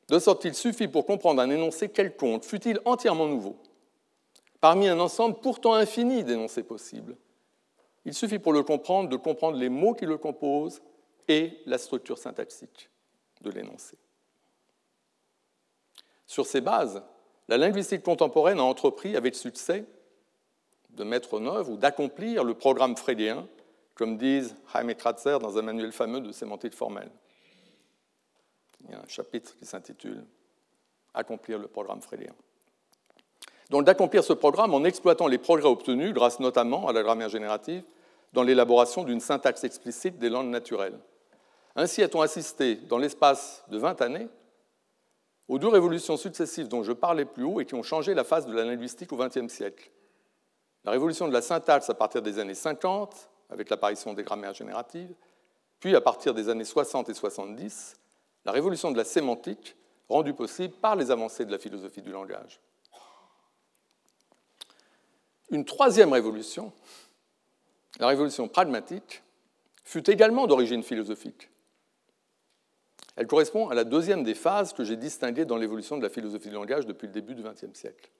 Speaker 4: de sorte qu'il suffit pour comprendre un énoncé quelconque, fut-il entièrement nouveau, parmi un ensemble pourtant infini d'énoncés possibles. Il suffit pour le comprendre de comprendre les mots qui le composent et la structure syntaxique de l'énoncé. Sur ces bases, la linguistique contemporaine a entrepris avec succès de mettre en œuvre ou d'accomplir le programme freudien, comme disent Jaime Kratzer dans un manuel fameux de sémantique formelle. Il y a un chapitre qui s'intitule Accomplir le programme freudien. Donc d'accomplir ce programme en exploitant les progrès obtenus grâce notamment à la grammaire générative dans l'élaboration d'une syntaxe explicite des langues naturelles. Ainsi a-t-on assisté dans l'espace de 20 années aux deux révolutions successives dont je parlais plus haut et qui ont changé la face de la linguistique au XXe siècle. La révolution de la syntaxe à partir des années 50, avec l'apparition des grammaires génératives, puis à partir des années 60 et 70, la révolution de la sémantique, rendue possible par les avancées de la philosophie du langage. Une troisième révolution, la révolution pragmatique, fut également d'origine philosophique. Elle correspond à la deuxième des phases que j'ai distinguées dans l'évolution de la philosophie du langage depuis le début du XXe siècle.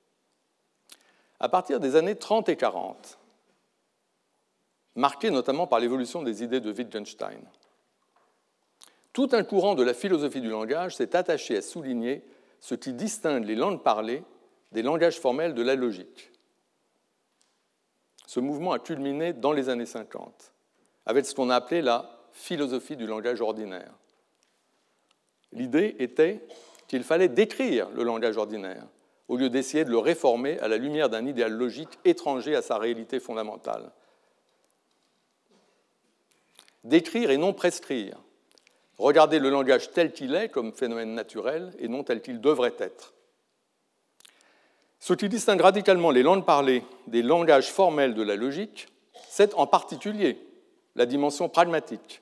Speaker 4: À partir des années 30 et 40, marquées notamment par l'évolution des idées de Wittgenstein, tout un courant de la philosophie du langage s'est attaché à souligner ce qui distingue les langues parlées des langages formels de la logique. Ce mouvement a culminé dans les années 50, avec ce qu'on a appelé la philosophie du langage ordinaire. L'idée était qu'il fallait décrire le langage ordinaire, au lieu d'essayer de le réformer à la lumière d'un idéal logique étranger à sa réalité fondamentale. Décrire et non prescrire, Regarder le langage tel qu'il est comme phénomène naturel et non tel qu'il devrait être. Ce qui distingue radicalement les langues parlées des langages formels de la logique, c'est en particulier la dimension pragmatique.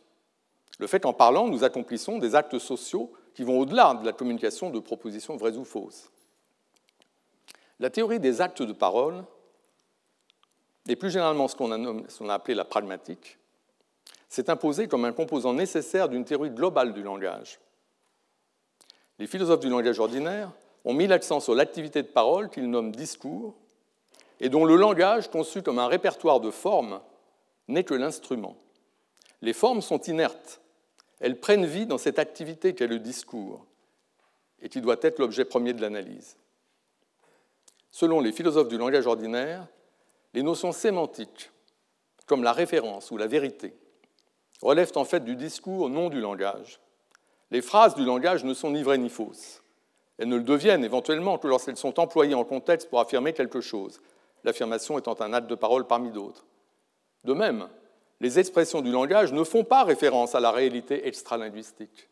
Speaker 4: Le fait qu'en parlant, nous accomplissons des actes sociaux qui vont au-delà de la communication de propositions vraies ou fausses. La théorie des actes de parole, et plus généralement ce qu'on a, appelé la pragmatique, s'est imposé comme un composant nécessaire d'une théorie globale du langage. Les philosophes du langage ordinaire ont mis l'accent sur l'activité de parole qu'ils nomment discours et dont le langage, conçu comme un répertoire de formes, n'est que l'instrument. Les formes sont inertes, elles prennent vie dans cette activité qu'est le discours et qui doit être l'objet premier de l'analyse. Selon les philosophes du langage ordinaire, les notions sémantiques, comme la référence ou la vérité, relèvent en fait du discours, non du langage. Les phrases du langage ne sont ni vraies ni fausses. Elles ne le deviennent éventuellement que lorsqu'elles sont employées en contexte pour affirmer quelque chose, l'affirmation étant un acte de parole parmi d'autres. De même, les expressions du langage ne font pas référence à la réalité extralinguistique.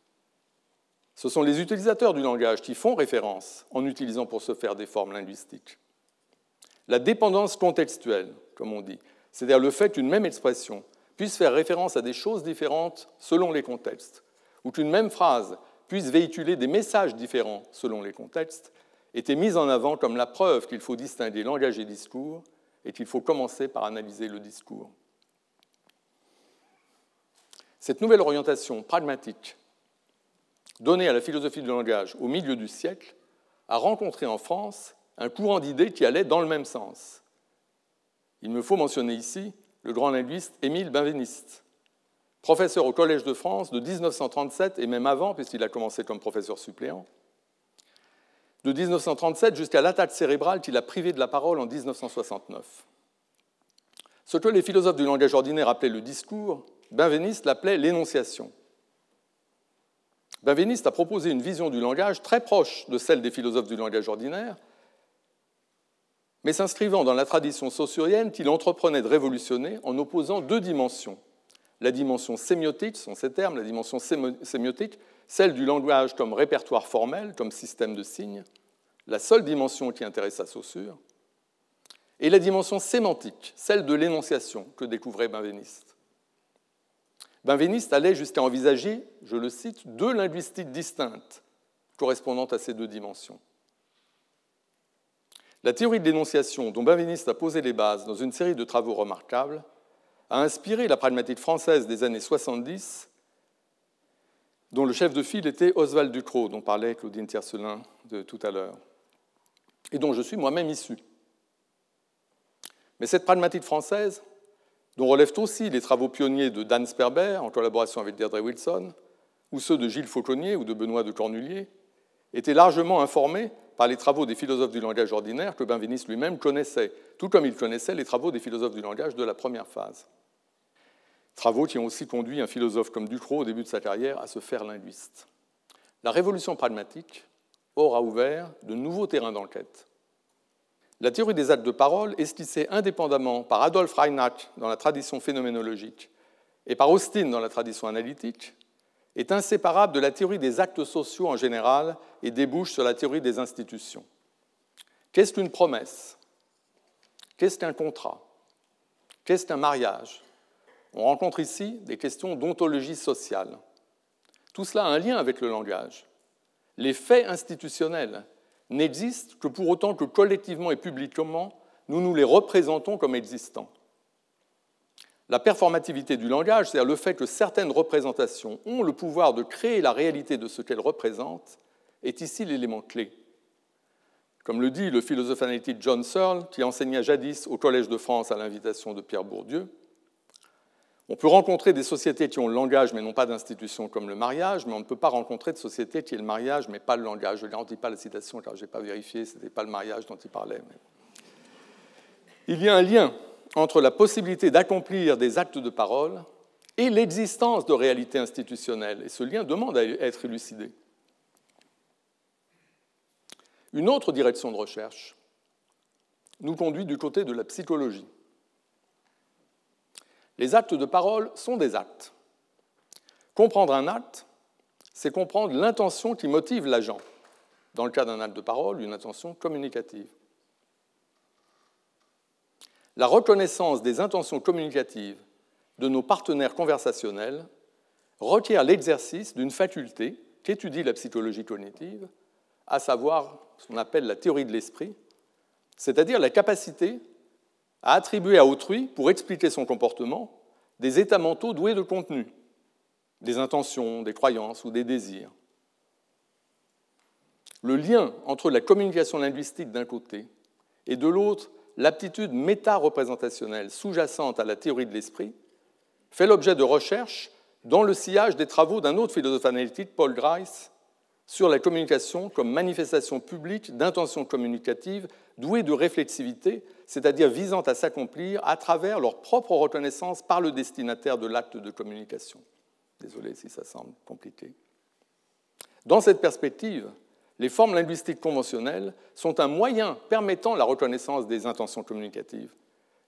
Speaker 4: Ce sont les utilisateurs du langage qui font référence en utilisant pour ce faire des formes linguistiques. La dépendance contextuelle, comme on dit, c'est-à-dire le fait qu'une même expression puisse faire référence à des choses différentes selon les contextes, ou qu'une même phrase puisse véhiculer des messages différents selon les contextes, était mise en avant comme la preuve qu'il faut distinguer langage et discours et qu'il faut commencer par analyser le discours. Cette nouvelle orientation pragmatique donnée à la philosophie du langage au milieu du siècle a rencontré en France un courant d'idées qui allait dans le même sens. Il me faut mentionner ici le grand linguiste Émile Benveniste, professeur au Collège de France de 1937 et même avant, puisqu'il a commencé comme professeur suppléant, de 1937 jusqu'à l'attaque cérébrale qu'il a privé de la parole en 1969. Ce que les philosophes du langage ordinaire appelaient le discours, Benveniste l'appelait l'énonciation. Benveniste a proposé une vision du langage très proche de celle des philosophes du langage ordinaire, mais s'inscrivant dans la tradition saussurienne qu'il entreprenait de révolutionner en opposant deux dimensions. La dimension sémiotique, sont ces termes, la dimension sémiotique, celle du langage comme répertoire formel, comme système de signes, la seule dimension qui intéresse à Saussure, et la dimension sémantique, celle de l'énonciation que découvrait Benveniste. Benveniste allait jusqu'à envisager, je le cite, deux linguistiques distinctes correspondant à ces deux dimensions. La théorie de l'énonciation, dont Benveniste a posé les bases dans une série de travaux remarquables, a inspiré la pragmatique française des années 70 dont le chef de file était Oswald Ducrot, dont parlait Claudine Tiercelin de tout à l'heure, et dont je suis moi-même issu. Mais cette pragmatique française, dont relèvent aussi les travaux pionniers de Dan Sperber en collaboration avec Deirdre Wilson, ou ceux de Gilles Fauconnier ou de Benoît de Cornulier, était largement informée par les travaux des philosophes du langage ordinaire que Benveniste lui-même connaissait, tout comme il connaissait les travaux des philosophes du langage de la première phase. Travaux qui ont aussi conduit un philosophe comme Ducrot au début de sa carrière à se faire linguiste. La révolution pragmatique aura ouvert de nouveaux terrains d'enquête. La théorie des actes de parole, esquissée indépendamment par Adolf Reinach dans la tradition phénoménologique et par Austin dans la tradition analytique, est inséparable de la théorie des actes sociaux en général et débouche sur la théorie des institutions. Qu'est-ce qu'une promesse? Qu'est-ce qu'un contrat? Qu'est-ce qu'un mariage? On rencontre ici des questions d'ontologie sociale. Tout cela a un lien avec le langage. Les faits institutionnels n'existent que pour autant que collectivement et publiquement, nous nous les représentons comme existants. La performativité du langage, c'est-à-dire le fait que certaines représentations ont le pouvoir de créer la réalité de ce qu'elles représentent, est ici l'élément clé. Comme le dit le philosophe analytique John Searle, qui enseigna jadis au Collège de France à l'invitation de Pierre Bourdieu, on peut rencontrer des sociétés qui ont le langage mais n'ont pas d'institution comme le mariage, mais on ne peut pas rencontrer de sociétés qui aient le mariage mais pas le langage. Je ne garantis pas la citation car je n'ai pas vérifié, ce n'était pas le mariage dont il parlait. Il y a un lien entre la possibilité d'accomplir des actes de parole et l'existence de réalités institutionnelles. Et ce lien demande à être élucidé. Une autre direction de recherche nous conduit du côté de la psychologie. Les actes de parole sont des actes. Comprendre un acte, c'est comprendre l'intention qui motive l'agent. Dans le cas d'un acte de parole, une intention communicative. La reconnaissance des intentions communicatives de nos partenaires conversationnels requiert l'exercice d'une faculté qu'étudie la psychologie cognitive, à savoir ce qu'on appelle la théorie de l'esprit, c'est-à-dire la capacité à attribuer à autrui, pour expliquer son comportement, des états mentaux doués de contenu, des intentions, des croyances ou des désirs. Le lien entre la communication linguistique d'un côté et de l'autre l'aptitude méta-représentationnelle sous-jacente à la théorie de l'esprit fait l'objet de recherches dans le sillage des travaux d'un autre philosophe analytique, Paul Grice, sur la communication comme manifestation publique d'intentions communicatives douées de réflexivité, c'est-à-dire visant à s'accomplir à travers leur propre reconnaissance par le destinataire de l'acte de communication. Désolé si ça semble compliqué. Dans cette perspective, les formes linguistiques conventionnelles sont un moyen permettant la reconnaissance des intentions communicatives,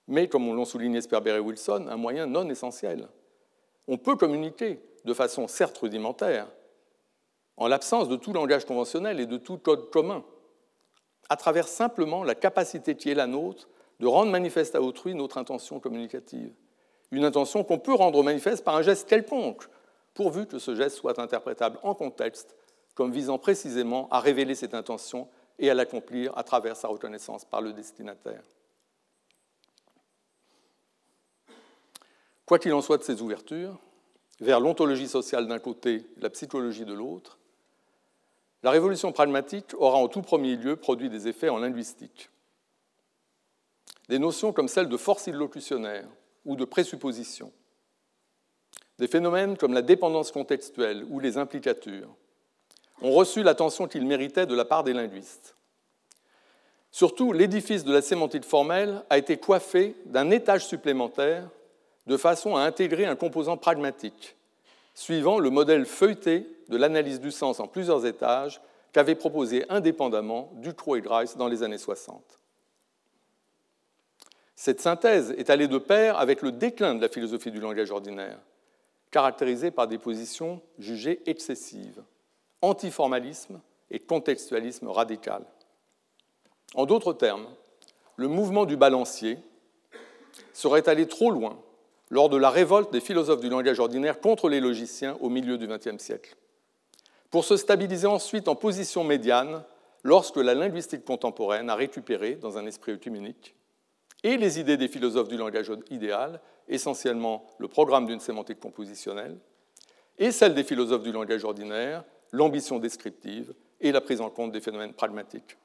Speaker 4: mais, comme l'ont souligné Sperber et Wilson, un moyen non essentiel. On peut communiquer de façon certes rudimentaire, en l'absence de tout langage conventionnel et de tout code commun, à travers simplement la capacité qui est la nôtre de rendre manifeste à autrui notre intention communicative. Une intention qu'on peut rendre manifeste par un geste quelconque, pourvu que ce geste soit interprétable en contexte comme visant précisément à révéler cette intention et à l'accomplir à travers sa reconnaissance par le destinataire. Quoi qu'il en soit de ces ouvertures, vers l'ontologie sociale d'un côté la psychologie de l'autre, la révolution pragmatique aura en tout premier lieu produit des effets en linguistique. Des notions comme celle de force illocutionnaire ou de présupposition, des phénomènes comme la dépendance contextuelle ou les implicatures, ont reçu l'attention qu'ils méritaient de la part des linguistes. Surtout, l'édifice de la sémantique formelle a été coiffé d'un étage supplémentaire de façon à intégrer un composant pragmatique, suivant le modèle feuilleté de l'analyse du sens en plusieurs étages qu'avait proposé indépendamment Ducrot et Grice dans les années 60. Cette synthèse est allée de pair avec le déclin de la philosophie du langage ordinaire, caractérisée par des positions jugées excessives antiformalisme et contextualisme radical. En d'autres termes, le mouvement du balancier serait allé trop loin lors de la révolte des philosophes du langage ordinaire contre les logiciens au milieu du XXe siècle, pour se stabiliser ensuite en position médiane lorsque la linguistique contemporaine a récupéré, dans un esprit œcuménique, et les idées des philosophes du langage idéal, essentiellement le programme d'une sémantique compositionnelle, et celle des philosophes du langage ordinaire, l'ambition descriptive et la prise en compte des phénomènes pragmatiques.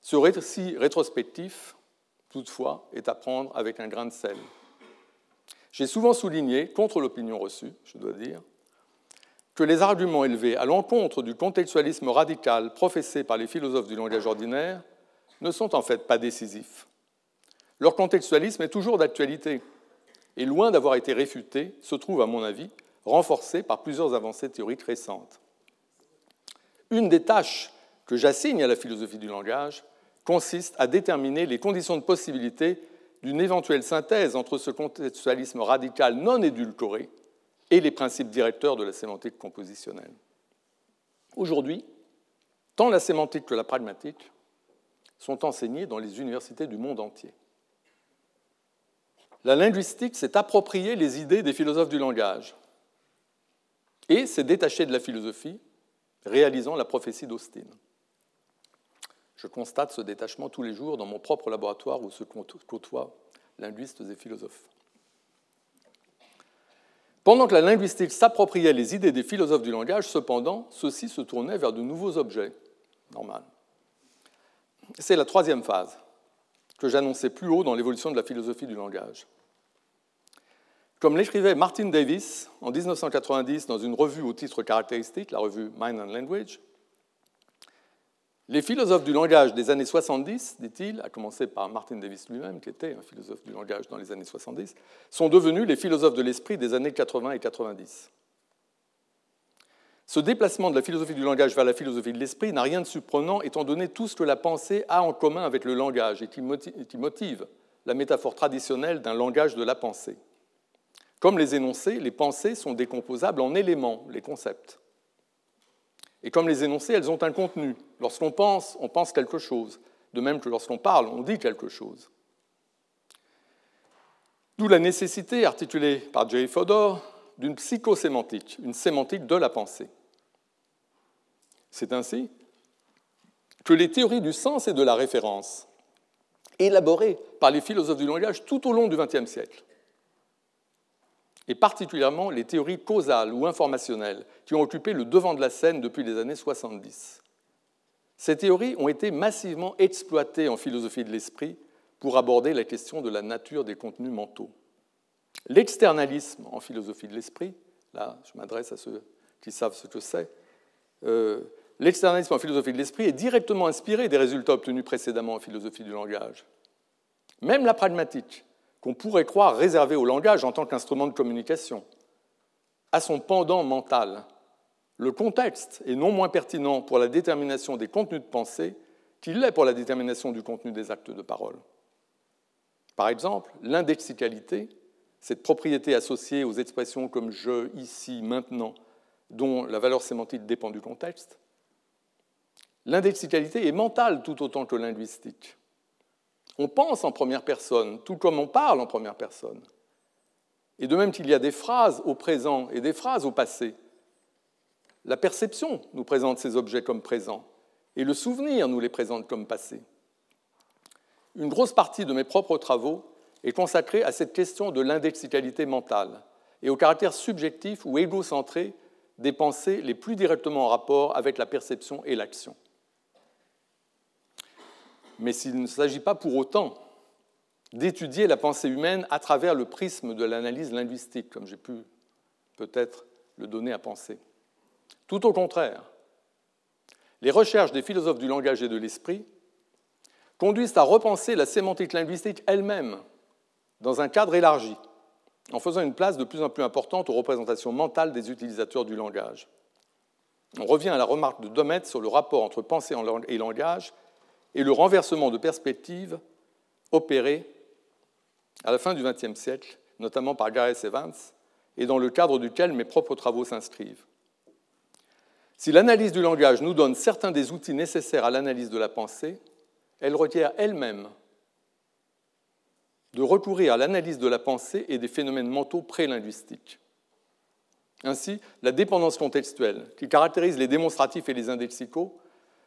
Speaker 4: Ce récit rétrospectif, toutefois, est à prendre avec un grain de sel. J'ai souvent souligné, contre l'opinion reçue, je dois dire, que les arguments élevés à l'encontre du contextualisme radical professé par les philosophes du langage ordinaire ne sont en fait pas décisifs. Leur contextualisme est toujours d'actualité et loin d'avoir été réfuté, se trouve, à mon avis, renforcé par plusieurs avancées théoriques récentes. Une des tâches que j'assigne à la philosophie du langage consiste à déterminer les conditions de possibilité d'une éventuelle synthèse entre ce contextualisme radical non édulcoré et les principes directeurs de la sémantique compositionnelle. Aujourd'hui, tant la sémantique que la pragmatique sont enseignés dans les universités du monde entier. La linguistique s'est appropriée les idées des philosophes du langage et s'est détachée de la philosophie, réalisant la prophétie d'Austin. Je constate ce détachement tous les jours dans mon propre laboratoire où se côtoient linguistes et philosophes. Pendant que la linguistique s'appropriait les idées des philosophes du langage, cependant, ceux-ci se tournaient vers de nouveaux objets. Normal. C'est la troisième phase que j'annonçais plus haut dans l'évolution de la philosophie du langage. Comme l'écrivait Martin Davis en 1990 dans une revue au titre caractéristique, la revue Mind and Language, les philosophes du langage des années 70, dit-il, à commencer par Martin Davis lui-même, qui était un philosophe du langage dans les années 70, sont devenus les philosophes de l'esprit des années 80 et 90. Ce déplacement de la philosophie du langage vers la philosophie de l'esprit n'a rien de surprenant étant donné tout ce que la pensée a en commun avec le langage et qui motive la métaphore traditionnelle d'un langage de la pensée. Comme les énoncés, les pensées sont décomposables en éléments, les concepts. Et comme les énoncés, elles ont un contenu. Lorsqu'on pense, on pense quelque chose, de même que lorsqu'on parle, on dit quelque chose. D'où la nécessité, articulée par Jerry Fodor, d'une psychosémantique, une sémantique de la pensée. C'est ainsi que les théories du sens et de la référence, élaborées par les philosophes du langage tout au long du XXe siècle, et particulièrement les théories causales ou informationnelles qui ont occupé le devant de la scène depuis les années 70. Ces théories ont été massivement exploitées en philosophie de l'esprit pour aborder la question de la nature des contenus mentaux. L'externalisme en philosophie de l'esprit, là je m'adresse à ceux qui savent ce que c'est, euh, l'externalisme en philosophie de l'esprit est directement inspiré des résultats obtenus précédemment en philosophie du langage. Même la pragmatique, qu'on pourrait croire réservée au langage en tant qu'instrument de communication, a son pendant mental. Le contexte est non moins pertinent pour la détermination des contenus de pensée qu'il l'est pour la détermination du contenu des actes de parole. Par exemple, l'indexicalité, cette propriété associée aux expressions comme je, ici, maintenant, dont la valeur sémantique dépend du contexte, l'indexicalité est mentale tout autant que linguistique. On pense en première personne, tout comme on parle en première personne. Et de même qu'il y a des phrases au présent et des phrases au passé, la perception nous présente ces objets comme présents et le souvenir nous les présente comme passés. Une grosse partie de mes propres travaux est consacrée à cette question de l'indexicalité mentale et au caractère subjectif ou égocentré des pensées les plus directement en rapport avec la perception et l'action. Mais s'il ne s'agit pas pour autant d'étudier la pensée humaine à travers le prisme de l'analyse linguistique, comme j'ai pu peut-être le donner à penser. Tout au contraire, les recherches des philosophes du langage et de l'esprit conduisent à repenser la sémantique linguistique elle-même dans un cadre élargi, en faisant une place de plus en plus importante aux représentations mentales des utilisateurs du langage. On revient à la remarque de Domet sur le rapport entre pensée et langage et le renversement de perspective opéré à la fin du XXe siècle, notamment par Gareth Evans, et dans le cadre duquel mes propres travaux s'inscrivent. Si l'analyse du langage nous donne certains des outils nécessaires à l'analyse de la pensée, elle requiert elle-même de recourir à l'analyse de la pensée et des phénomènes mentaux prélinguistiques. Ainsi, la dépendance contextuelle, qui caractérise les démonstratifs et les indexicaux,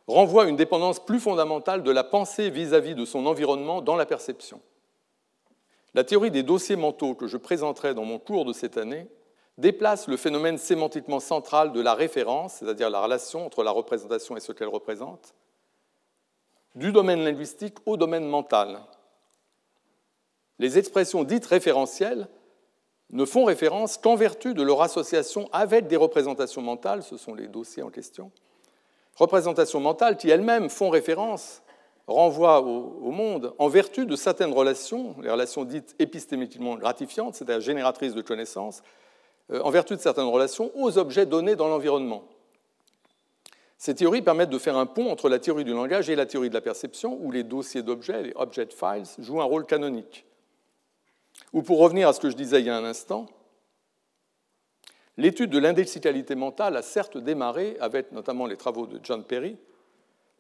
Speaker 4: renvoie une dépendance plus fondamentale de la pensée vis-à-vis de son environnement dans la perception. La théorie des dossiers mentaux que je présenterai dans mon cours de cette année déplace le phénomène sémantiquement central de la référence, c'est-à-dire la relation entre la représentation et ce qu'elle représente, du domaine linguistique au domaine mental. Les expressions dites référentielles ne font référence qu'en vertu de leur association avec des représentations mentales, ce sont les dossiers en question, représentations mentales qui elles-mêmes font référence, renvoient au, monde en vertu de certaines relations, les relations dites épistémiquement gratifiantes, c'est-à-dire génératrices de connaissances, euh, en vertu de certaines relations aux objets donnés dans l'environnement. Ces théories permettent de faire un pont entre la théorie du langage et la théorie de la perception, où les dossiers d'objets, les object files, jouent un rôle canonique. Ou pour revenir à ce que je disais il y a un instant, l'étude de l'indexicalité mentale a certes démarré, avec notamment les travaux de John Perry,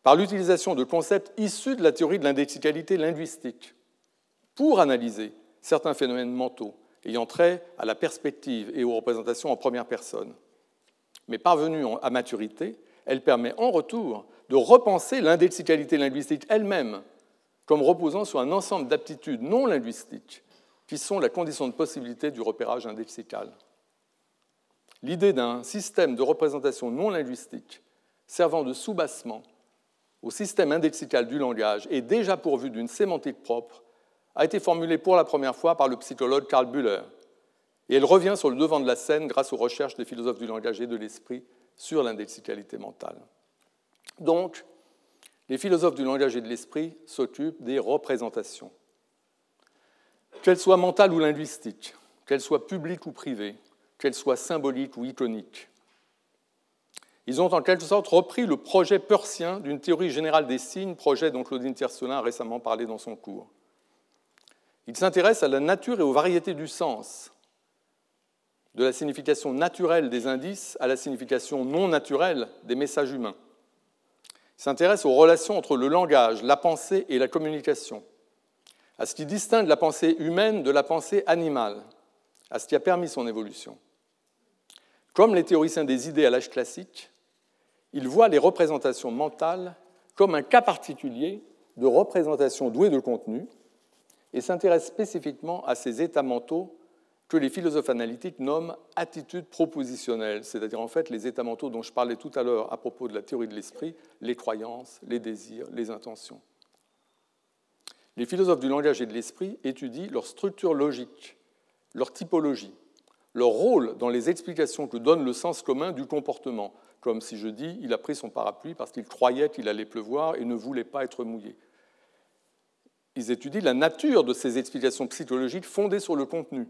Speaker 4: par l'utilisation de concepts issus de la théorie de l'indexicalité linguistique pour analyser certains phénomènes mentaux ayant trait à la perspective et aux représentations en première personne. Mais parvenue à maturité, elle permet en retour de repenser l'indexicalité linguistique elle-même comme reposant sur un ensemble d'aptitudes non linguistiques qui sont la condition de possibilité du repérage indexical. L'idée d'un système de représentation non linguistique servant de soubassement au système indexical du langage et déjà pourvu d'une sémantique propre a été formulée pour la première fois par le psychologue Karl Bühler. Et elle revient sur le devant de la scène grâce aux recherches des philosophes du langage et de l'esprit sur l'indexicalité mentale. Donc, les philosophes du langage et de l'esprit s'occupent des représentations qu'elle soit mentale ou linguistique, qu'elle soit publique ou privée, qu'elle soit symbolique ou iconique. Ils ont en quelque sorte repris le projet persien d'une théorie générale des signes, projet dont Claudine Tiercelin a récemment parlé dans son cours. Ils s'intéressent à la nature et aux variétés du sens, de la signification naturelle des indices à la signification non naturelle des messages humains. Ils s'intéressent aux relations entre le langage, la pensée et la communication à ce qui distingue la pensée humaine de la pensée animale, à ce qui a permis son évolution. Comme les théoriciens des idées à l'âge classique, ils voient les représentations mentales comme un cas particulier de représentation douée de contenu et s'intéressent spécifiquement à ces états mentaux que les philosophes analytiques nomment attitudes propositionnelles, c'est-à-dire en fait les états mentaux dont je parlais tout à l'heure à propos de la théorie de l'esprit, les croyances, les désirs, les intentions. Les philosophes du langage et de l'esprit étudient leur structure logique, leur typologie, leur rôle dans les explications que donne le sens commun du comportement, comme si je dis il a pris son parapluie parce qu'il croyait qu'il allait pleuvoir et ne voulait pas être mouillé. Ils étudient la nature de ces explications psychologiques fondées sur le contenu,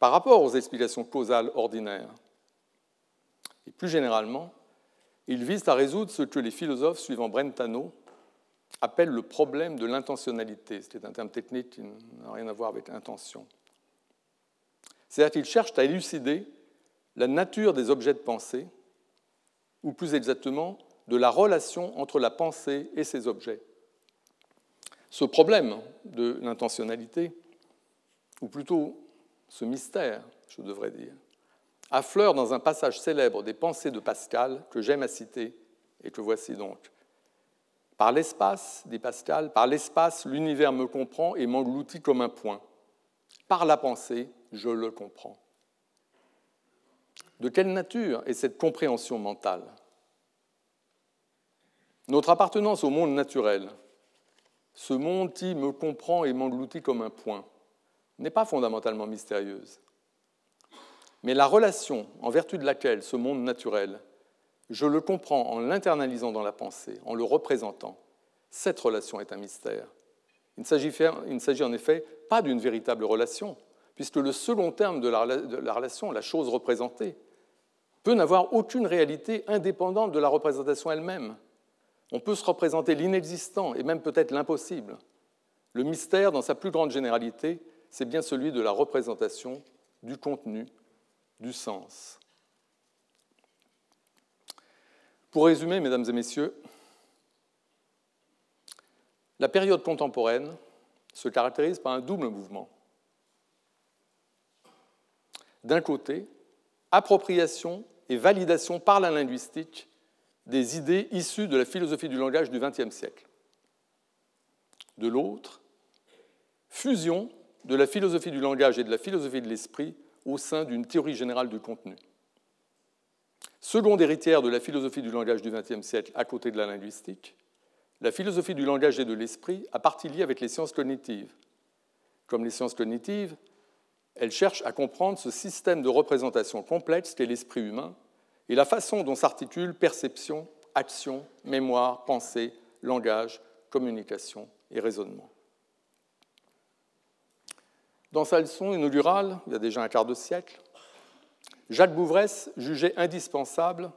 Speaker 4: par rapport aux explications causales ordinaires. Et plus généralement, ils visent à résoudre ce que les philosophes, suivant Brentano, appelle le problème de l'intentionnalité. C'est un terme technique qui n'a rien à voir avec intention. C'est-à-dire qu'ils cherchent à élucider la nature des objets de pensée, ou plus exactement, de la relation entre la pensée et ces objets. Ce problème de l'intentionnalité, ou plutôt ce mystère, je devrais dire, affleure dans un passage célèbre des pensées de Pascal que j'aime à citer et que voici donc. Par l'espace, dit Pascal, par l'espace, l'univers me comprend et m'engloutit comme un point. Par la pensée, je le comprends. De quelle nature est cette compréhension mentale? Notre appartenance au monde naturel, ce monde qui me comprend et m'engloutit comme un point, n'est pas fondamentalement mystérieuse. Mais la relation en vertu de laquelle ce monde naturel je le comprends en l'internalisant dans la pensée, en le représentant. Cette relation est un mystère. Il ne s'agit en effet pas d'une véritable relation, puisque le second terme de la, relation, la chose représentée, peut n'avoir aucune réalité indépendante de la représentation elle-même. On peut se représenter l'inexistant et même peut-être l'impossible. Le mystère, dans sa plus grande généralité, c'est bien celui de la représentation, du contenu, du sens. Pour résumer, mesdames et messieurs, la période contemporaine se caractérise par un double mouvement. D'un côté, appropriation et validation par la linguistique des idées issues de la philosophie du langage du XXe siècle. De l'autre, fusion de la philosophie du langage et de la philosophie de l'esprit au sein d'une théorie générale du contenu. Seconde héritière de la philosophie du langage du XXe siècle à côté de la linguistique, la philosophie du langage et de l'esprit a partie liée avec les sciences cognitives. Comme les sciences cognitives, elle cherche à comprendre ce système de représentation complexe qu'est l'esprit humain et la façon dont s'articulent perception, action, mémoire, pensée, langage, communication et raisonnement. Dans sa leçon inaugurale, il y a déjà un quart de siècle, Jacques Bouvresse jugeait indispensable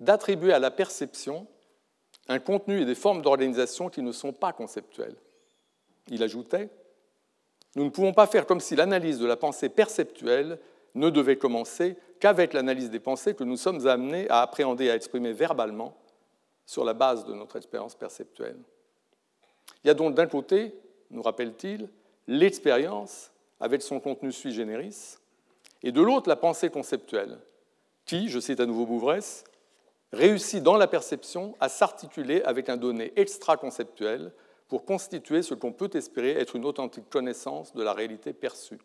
Speaker 4: d'attribuer à la perception un contenu et des formes d'organisation qui ne sont pas conceptuelles. Il ajoutait Nous ne pouvons pas faire comme si l'analyse de la pensée perceptuelle ne devait commencer qu'avec l'analyse des pensées que nous sommes amenés à appréhender à exprimer verbalement sur la base de notre expérience perceptuelle. Il y a donc d'un côté, nous rappelle-t-il, l'expérience avec son contenu sui generis, et de l'autre, la pensée conceptuelle, qui, je cite à nouveau Bouvresse, réussit dans la perception à s'articuler avec un donné extra-conceptuel pour constituer ce qu'on peut espérer être une authentique connaissance de la réalité perçue.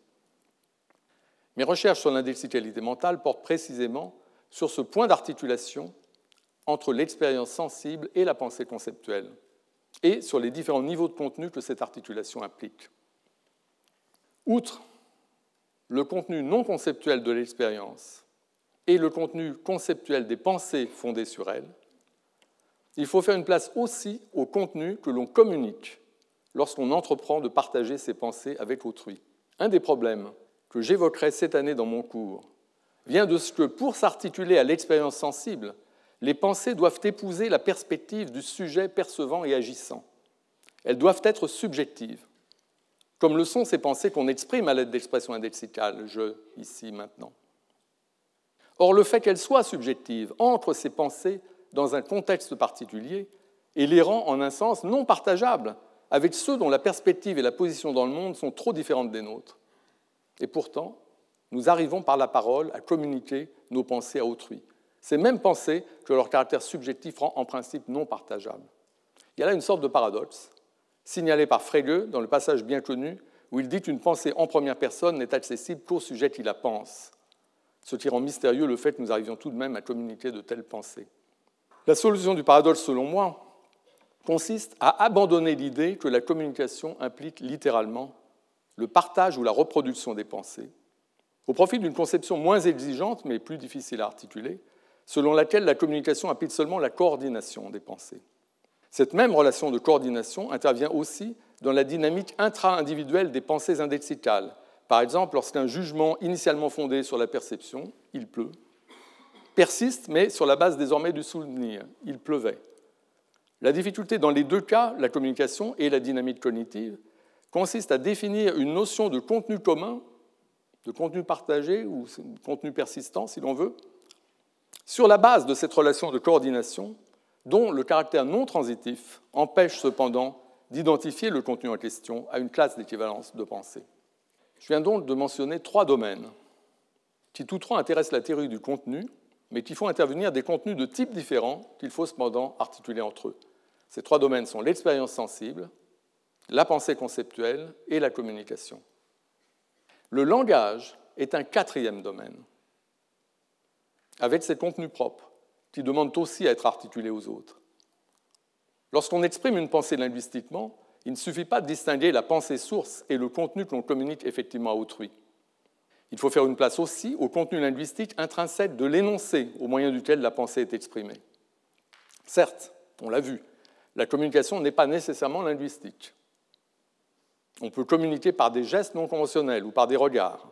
Speaker 4: Mes recherches sur l'indexicalité mentale portent précisément sur ce point d'articulation entre l'expérience sensible et la pensée conceptuelle, et sur les différents niveaux de contenu que cette articulation implique. Outre le contenu non conceptuel de l'expérience et le contenu conceptuel des pensées fondées sur elle, il faut faire une place aussi au contenu que l'on communique lorsqu'on entreprend de partager ses pensées avec autrui. Un des problèmes que j'évoquerai cette année dans mon cours vient de ce que, pour s'articuler à l'expérience sensible, les pensées doivent épouser la perspective du sujet percevant et agissant. Elles doivent être subjectives, comme le sont ces pensées qu'on exprime à l'aide d'expressions indexicales, je, ici, maintenant. Or, le fait qu'elles soient subjectives entre ces pensées dans un contexte particulier et les rend en un sens non partageables avec ceux dont la perspective et la position dans le monde sont trop différentes des nôtres. Et pourtant, nous arrivons par la parole à communiquer nos pensées à autrui. Ces mêmes pensées que leur caractère subjectif rend en principe non partageables. Il y a là une sorte de paradoxe, signalé par Frege dans le passage bien connu où il dit qu'une pensée en première personne n'est accessible qu'au sujet qui la pense, ce qui rend mystérieux le fait que nous arrivions tout de même à communiquer de telles pensées. La solution du paradoxe, selon moi, consiste à abandonner l'idée que la communication implique littéralement le partage ou la reproduction des pensées, au profit d'une conception moins exigeante mais plus difficile à articuler, selon laquelle la communication implique seulement la coordination des pensées. Cette même relation de coordination intervient aussi dans la dynamique intra-individuelle des pensées indexicales. Par exemple, lorsqu'un jugement initialement fondé sur la perception, il pleut, persiste, mais sur la base désormais du souvenir, il pleuvait. La difficulté dans les deux cas, la communication et la dynamique cognitive, consiste à définir une notion de contenu commun, de contenu partagé ou de contenu persistant, si l'on veut, sur la base de cette relation de coordination dont le caractère non transitif empêche cependant d'identifier le contenu en question à une classe d'équivalence de pensée. Je viens donc de mentionner trois domaines qui tous trois intéressent la théorie du contenu, mais qui font intervenir des contenus de types différents qu'il faut cependant articuler entre eux. Ces trois domaines sont l'expérience sensible, la pensée conceptuelle et la communication. Le langage est un quatrième domaine, avec ses contenus propres, qui demandent aussi à être articulés aux autres. Lorsqu'on exprime une pensée linguistiquement, il ne suffit pas de distinguer la pensée source et le contenu que l'on communique effectivement à autrui. Il faut faire une place aussi au contenu linguistique intrinsèque de l'énoncé au moyen duquel la pensée est exprimée. Certes, on l'a vu, la communication n'est pas nécessairement linguistique. On peut communiquer par des gestes non conventionnels ou par des regards.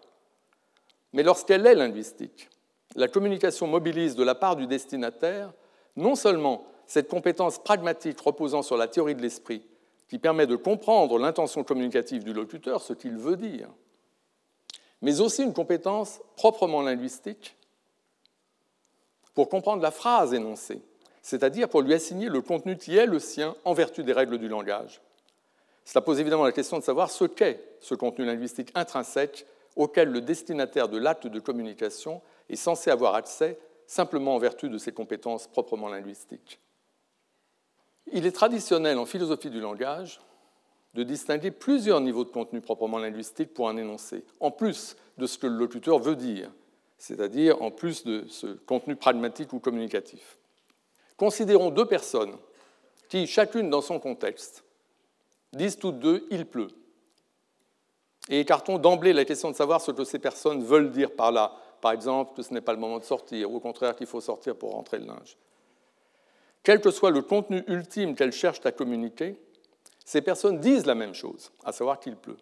Speaker 4: Mais lorsqu'elle est linguistique, la communication mobilise de la part du destinataire non seulement cette compétence pragmatique reposant sur la théorie de l'esprit, qui permet de comprendre l'intention communicative du locuteur, ce qu'il veut dire, mais aussi une compétence proprement linguistique pour comprendre la phrase énoncée, c'est-à-dire pour lui assigner le contenu qui est le sien en vertu des règles du langage. Cela pose évidemment la question de savoir ce qu'est ce contenu linguistique intrinsèque auquel le destinataire de l'acte de communication est censé avoir accès simplement en vertu de ses compétences proprement linguistiques. Il est traditionnel en philosophie du langage de distinguer plusieurs niveaux de contenu proprement linguistique pour un énoncé, en plus de ce que le locuteur veut dire, c'est-à-dire en plus de ce contenu pragmatique ou communicatif. Considérons deux personnes qui, chacune dans son contexte, disent toutes deux il pleut. Et écartons d'emblée la question de savoir ce que ces personnes veulent dire par là. Par exemple, que ce n'est pas le moment de sortir, ou au contraire qu'il faut sortir pour rentrer le linge. Quel que soit le contenu ultime qu'elles cherchent à communiquer, ces personnes disent la même chose, à savoir qu'il pleut.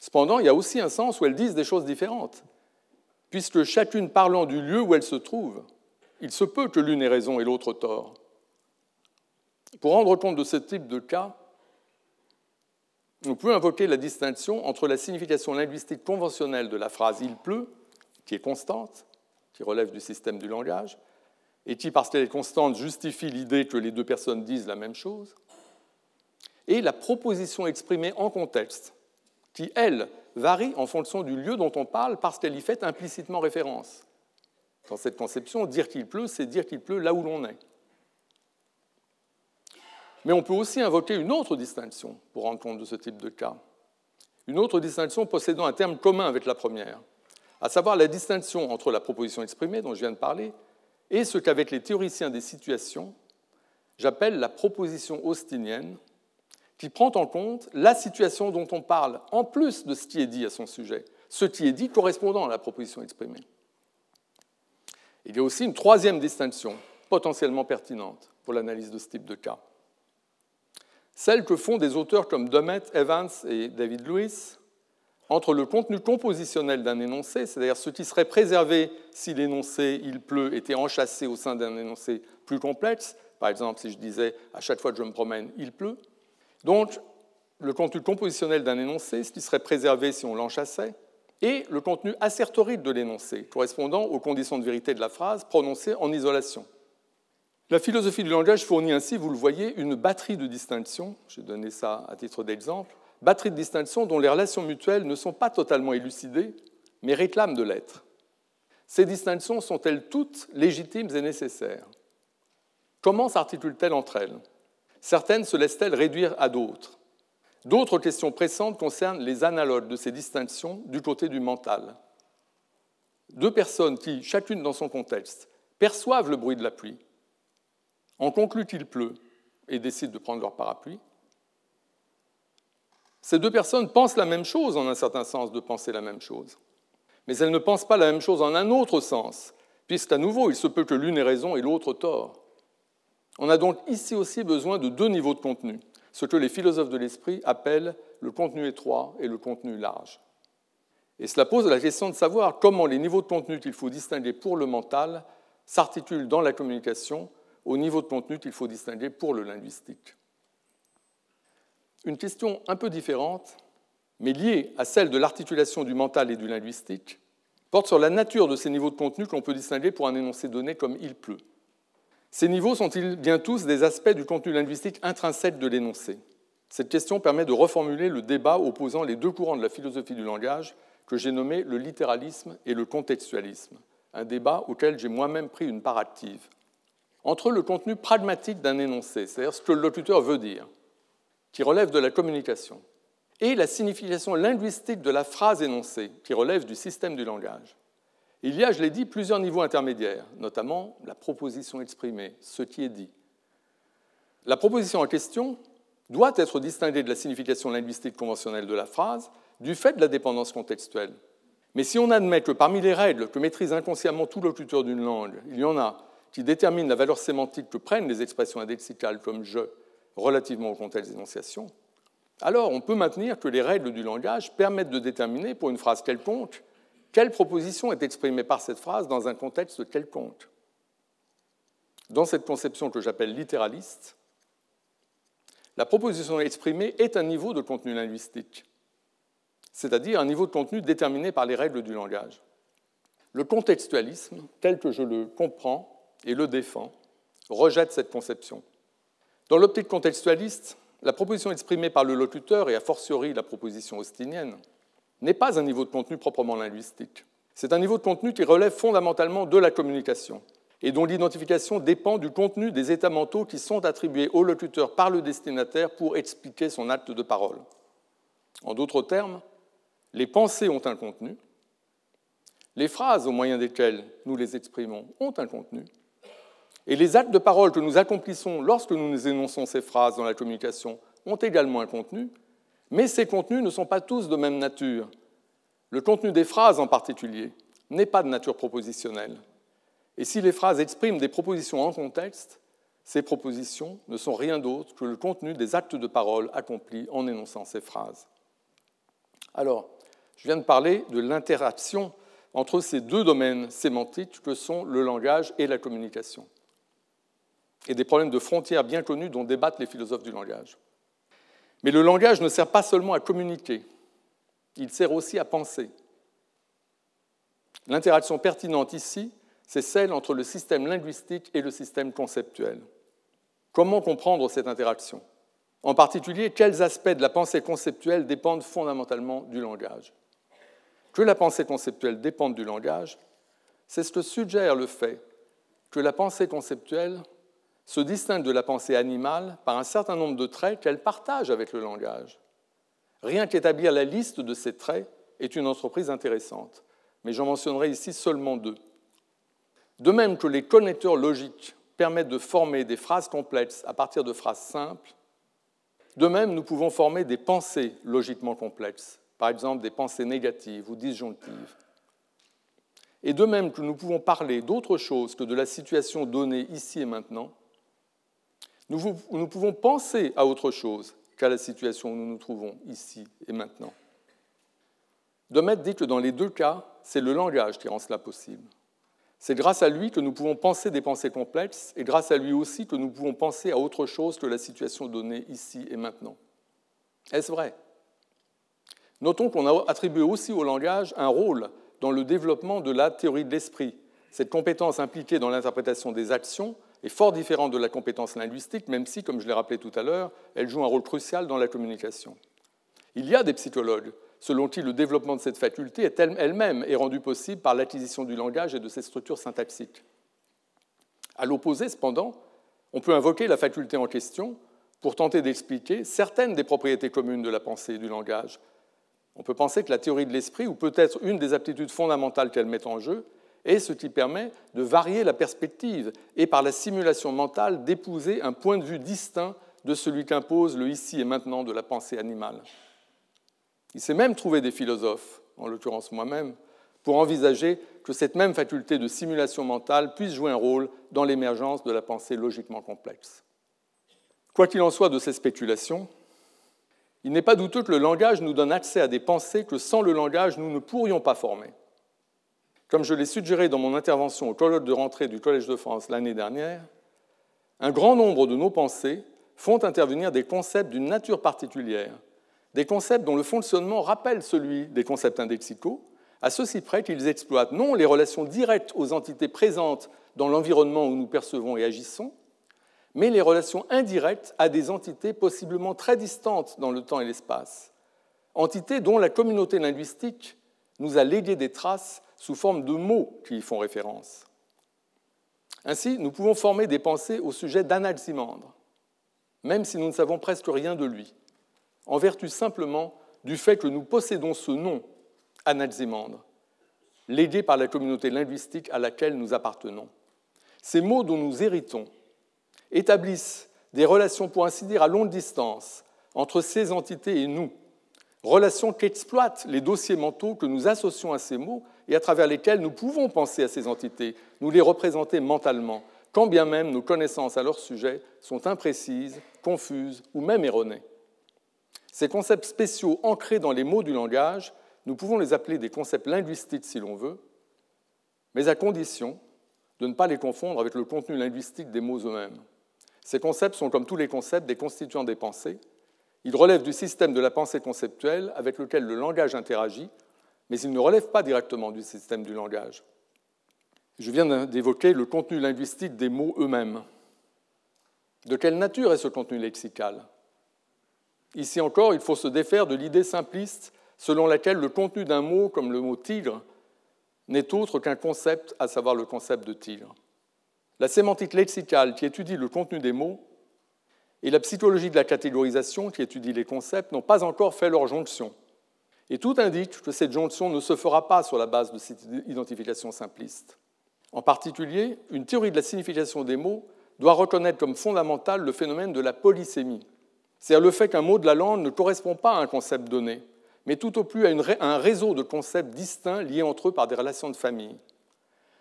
Speaker 4: Cependant, il y a aussi un sens où elles disent des choses différentes, puisque chacune parlant du lieu où elle se trouve, il se peut que l'une ait raison et l'autre tort. Pour rendre compte de ce type de cas, on peut invoquer la distinction entre la signification linguistique conventionnelle de la phrase il pleut, qui est constante, qui relève du système du langage, et qui, parce qu'elle est constante, justifie l'idée que les deux personnes disent la même chose, et la proposition exprimée en contexte, qui, elle, varie en fonction du lieu dont on parle parce qu'elle y fait implicitement référence. Dans cette conception, dire qu'il pleut, c'est dire qu'il pleut là où l'on est. Mais on peut aussi invoquer une autre distinction pour rendre compte de ce type de cas. Une autre distinction possédant un terme commun avec la première, à savoir la distinction entre la proposition exprimée dont je viens de parler et ce qu'avec les théoriciens des situations, j'appelle la proposition austinienne, qui prend en compte la situation dont on parle, en plus de ce qui est dit à son sujet, ce qui est dit correspondant à la proposition exprimée. Il y a aussi une troisième distinction, potentiellement pertinente pour l'analyse de ce type de cas. Celle que font des auteurs comme Dummett, Evans et David Lewis entre le contenu compositionnel d'un énoncé, c'est-à-dire ce qui serait préservé si l'énoncé il pleut était enchâssé au sein d'un énoncé plus complexe, par exemple si je disais à chaque fois que je me promène il pleut, donc, le contenu compositionnel d'un énoncé, ce qui serait préservé si on l'enchassait, et le contenu assertorique de l'énoncé, correspondant aux conditions de vérité de la phrase prononcée en isolation. La philosophie du langage fournit ainsi, vous le voyez, une batterie de distinctions, j'ai donné ça à titre d'exemple, batterie de distinctions dont les relations mutuelles ne sont pas totalement élucidées, mais réclament de l'être. Ces distinctions sont-elles toutes légitimes et nécessaires? Comment s'articulent-elles entre elles? Certaines se laissent-elles réduire à d'autres? D'autres questions pressantes concernent les analogues de ces distinctions du côté du mental. Deux personnes qui, chacune dans son contexte, perçoivent le bruit de la pluie, en concluent qu'il pleut et décident de prendre leur parapluie. Ces deux personnes pensent la même chose en un certain sens de penser la même chose. Mais elles ne pensent pas la même chose en un autre sens, puisqu'à nouveau, il se peut que l'une ait raison et l'autre tort. On a donc ici aussi besoin de deux niveaux de contenu, ce que les philosophes de l'esprit appellent le contenu étroit et le contenu large. Et cela pose la question de savoir comment les niveaux de contenu qu'il faut distinguer pour le mental s'articulent dans la communication au niveau de contenu qu'il faut distinguer pour le linguistique. Une question un peu différente, mais liée à celle de l'articulation du mental et du linguistique, porte sur la nature de ces niveaux de contenu qu'on peut distinguer pour un énoncé donné comme il pleut. Ces niveaux sont-ils bien tous des aspects du contenu linguistique intrinsèque de l'énoncé? Cette question permet de reformuler le débat opposant les deux courants de la philosophie du langage que j'ai nommé le littéralisme et le contextualisme, un débat auquel j'ai moi-même pris une part active. Entre le contenu pragmatique d'un énoncé, c'est-à-dire ce que le locuteur veut dire, qui relève de la communication, et la signification linguistique de la phrase énoncée, qui relève du système du langage. Il y a, je l'ai dit, plusieurs niveaux intermédiaires, notamment la proposition exprimée, ce qui est dit. La proposition en question doit être distinguée de la signification linguistique conventionnelle de la phrase du fait de la dépendance contextuelle. Mais si on admet que parmi les règles que maîtrise inconsciemment tout locuteur d'une langue, il y en a qui déterminent la valeur sémantique que prennent les expressions indexicales comme je relativement au contexte d'énonciation, alors on peut maintenir que les règles du langage permettent de déterminer pour une phrase quelconque quelle proposition est exprimée par cette phrase dans un contexte quelconque? Dans cette conception que j'appelle littéraliste, la proposition exprimée est un niveau de contenu linguistique, c'est-à-dire un niveau de contenu déterminé par les règles du langage. Le contextualisme, tel que je le comprends et le défends, rejette cette conception. Dans l'optique contextualiste, la proposition exprimée par le locuteur, et a fortiori la proposition austinienne, n'est pas un niveau de contenu proprement linguistique. C'est un niveau de contenu qui relève fondamentalement de la communication, et dont l'identification dépend du contenu des états mentaux qui sont attribués au locuteur par le destinataire pour expliquer son acte de parole. En d'autres termes, les pensées ont un contenu, les phrases au moyen desquelles nous les exprimons ont un contenu, et les actes de parole que nous accomplissons lorsque nous énonçons ces phrases dans la communication ont également un contenu, mais ces contenus ne sont pas tous de même nature. Le contenu des phrases en particulier n'est pas de nature propositionnelle. Et si les phrases expriment des propositions en contexte, ces propositions ne sont rien d'autre que le contenu des actes de parole accomplis en énonçant ces phrases. Alors, je viens de parler de l'interaction entre ces deux domaines sémantiques que sont le langage et la communication, et des problèmes de frontières bien connus dont débattent les philosophes du langage. Mais le langage ne sert pas seulement à communiquer, il sert aussi à penser. L'interaction pertinente ici, c'est celle entre le système linguistique et le système conceptuel. Comment comprendre cette interaction? En particulier, quels aspects de la pensée conceptuelle dépendent fondamentalement du langage? Que la pensée conceptuelle dépende du langage, c'est ce que suggère le fait que la pensée conceptuelle se distingue de la pensée animale par un certain nombre de traits qu'elle partage avec le langage. Rien qu'établir la liste de ces traits est une entreprise intéressante, mais j'en mentionnerai ici seulement deux. De même que les connecteurs logiques permettent de former des phrases complexes à partir de phrases simples, de même nous pouvons former des pensées logiquement complexes, par exemple des pensées négatives ou disjonctives. Et de même que nous pouvons parler d'autre chose que de la situation donnée ici et maintenant, nous, pouvons penser à autre chose qu'à la situation où nous nous trouvons ici et maintenant. Demet dit que dans les deux cas, c'est le langage qui rend cela possible. C'est grâce à lui que nous pouvons penser des pensées complexes et grâce à lui aussi que nous pouvons penser à autre chose que la situation donnée ici et maintenant. Est-ce vrai? Notons qu'on a attribué aussi au langage un rôle dans le développement de la théorie de l'esprit. Cette compétence impliquée dans l'interprétation des actions est fort différente de la compétence linguistique, même si, comme je l'ai rappelé tout à l'heure, elle joue un rôle crucial dans la communication. Il y a des psychologues selon qui le développement de cette faculté est elle-même est rendu possible par l'acquisition du langage et de ses structures syntaxiques. À l'opposé, cependant, on peut invoquer la faculté en question pour tenter d'expliquer certaines des propriétés communes de la pensée et du langage. On peut penser que la théorie de l'esprit, ou peut-être une des aptitudes fondamentales qu'elle met en jeu, est ce qui permet de varier la perspective et par la simulation mentale d'épouser un point de vue distinct de celui qu'impose le ici et maintenant de la pensée animale. Il s'est même trouvé des philosophes, en l'occurrence moi-même, pour envisager que cette même faculté de simulation mentale puisse jouer un rôle dans l'émergence de la pensée logiquement complexe. Quoi qu'il en soit de ces spéculations, il n'est pas douteux que le langage nous donne accès à des pensées que sans le langage nous ne pourrions pas former. Comme je l'ai suggéré dans mon intervention au colloque de rentrée du Collège de France l'année dernière, un grand nombre de nos pensées font intervenir des concepts d'une nature particulière des concepts dont le fonctionnement rappelle celui des concepts indexicaux, à ceci près qu'ils exploitent non les relations directes aux entités présentes dans l'environnement où nous percevons et agissons, mais les relations indirectes à des entités possiblement très distantes dans le temps et l'espace, entités dont la communauté linguistique nous a légué des traces sous forme de mots qui y font référence. Ainsi, nous pouvons former des pensées au sujet d'Anaximandre, même si nous ne savons presque rien de lui en vertu simplement du fait que nous possédons ce nom, Anaximandre, légué par la communauté linguistique à laquelle nous appartenons. Ces mots dont nous héritons établissent des relations, pour ainsi dire, à longue distance entre ces entités et nous, relations qu'exploitent les dossiers mentaux que nous associons à ces mots et à travers lesquels nous pouvons penser à ces entités, nous les représenter mentalement, quand bien même nos connaissances à leur sujet sont imprécises, confuses ou même erronées. Ces concepts spéciaux ancrés dans les mots du langage, nous pouvons les appeler des concepts linguistiques si l'on veut, mais à condition de ne pas les confondre avec le contenu linguistique des mots eux-mêmes. Ces concepts sont, comme tous les concepts, des constituants des pensées. Ils relèvent du système de la pensée conceptuelle avec lequel le langage interagit, mais ils ne relèvent pas directement du système du langage. Je viens d'évoquer le contenu linguistique des mots eux-mêmes. De quelle nature est ce contenu lexical? Ici encore, il faut se défaire de l'idée simpliste selon laquelle le contenu d'un mot, comme le mot tigre, n'est autre qu'un concept, à savoir le concept de tigre. la sémantique lexicale qui étudie le contenu des mots et la psychologie de la catégorisation qui étudie les concepts n'ont pas encore fait leur jonction. Et tout indique que cette jonction ne se fera pas sur la base de cette identification simpliste. En particulier, une théorie de la signification des mots doit reconnaître comme fondamental le phénomène de la polysémie, c'est-à-dire le fait qu'un mot de la langue ne correspond pas à un concept donné, mais tout au plus à, un réseau de concepts distincts liés entre eux par des relations de famille.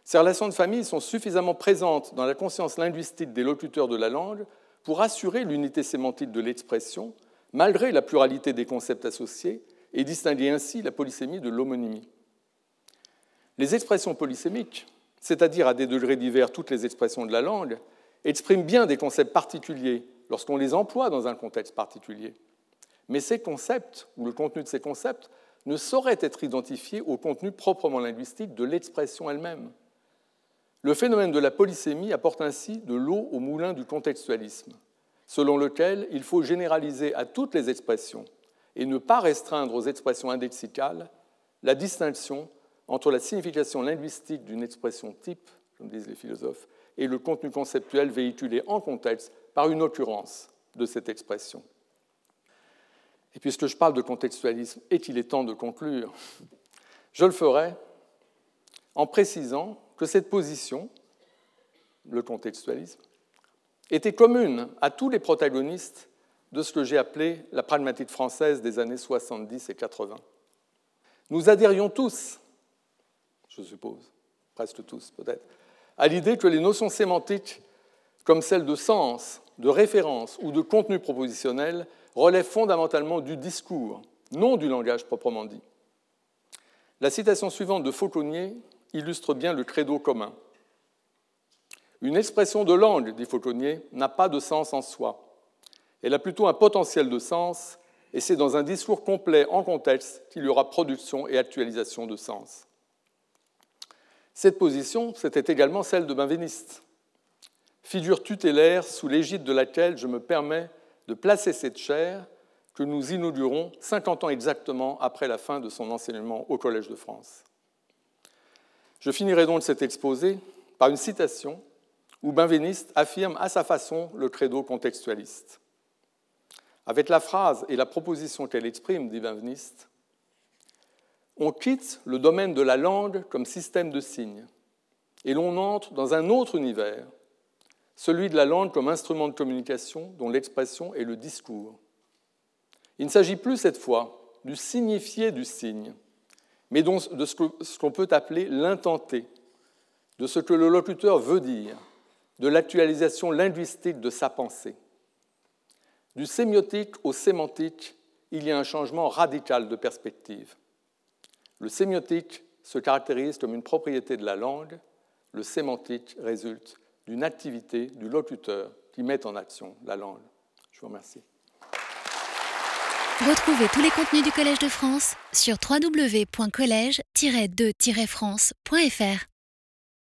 Speaker 4: Ces relations de famille sont suffisamment présentes dans la conscience linguistique des locuteurs de la langue pour assurer l'unité sémantique de l'expression, malgré la pluralité des concepts associés, et distinguer ainsi la polysémie de l'homonymie. Les expressions polysémiques, c'est-à-dire à des degrés divers toutes les expressions de la langue, expriment bien des concepts particuliers lorsqu'on les emploie dans un contexte particulier. Mais ces concepts, ou le contenu de ces concepts, ne sauraient être identifiés au contenu proprement linguistique de l'expression elle-même. Le phénomène de la polysémie apporte ainsi de l'eau au moulin du contextualisme, selon lequel il faut généraliser à toutes les expressions et ne pas restreindre aux expressions indexicales la distinction entre la signification linguistique d'une expression type, comme disent les philosophes, et le contenu conceptuel véhiculé en contexte par une occurrence de cette expression. Et puisque je parle de contextualisme et qu'il est temps de conclure, je le ferai en précisant que cette position, le contextualisme, était commune à tous les protagonistes de ce que j'ai appelé la pragmatique française des années 70 et 80. Nous adhérions tous, je suppose, presque tous peut-être, à l'idée que les notions sémantiques, comme celles de sens, de référence ou de contenu propositionnel, relèvent fondamentalement du discours, non du langage proprement dit. La citation suivante de Fauconnier illustre bien le credo commun. Une expression de langue, dit Fauconnier, n'a pas de sens en soi. Elle a plutôt un potentiel de sens, et c'est dans un discours complet en contexte qu'il y aura production et actualisation de sens. Cette position, c'était également celle de Benveniste, figure tutélaire sous l'égide de laquelle je me permets de placer cette chaire que nous inaugurons 50 ans exactement après la fin de son enseignement au Collège de France. Je finirai donc cet exposé par une citation où Benveniste affirme à sa façon le credo contextualiste. Avec la phrase et la proposition qu'elle exprime, dit Benveniste, on quitte le domaine de la langue comme système de signes et l'on entre dans un autre univers, celui de la langue comme instrument de communication dont l'expression est le discours. Il ne s'agit plus cette fois du signifié du signe, mais de ce qu'on peut appeler l'intenté, de ce que le locuteur veut dire, de l'actualisation linguistique de sa pensée. Du sémiotique au sémantique, il y a un changement radical de perspective. Le sémiotique se caractérise comme une propriété de la langue, le sémantique résulte d'une activité du locuteur qui met en action la langue. Je vous remercie.
Speaker 1: Retrouvez tous les contenus du Collège de France sur www.colège-2-france.fr.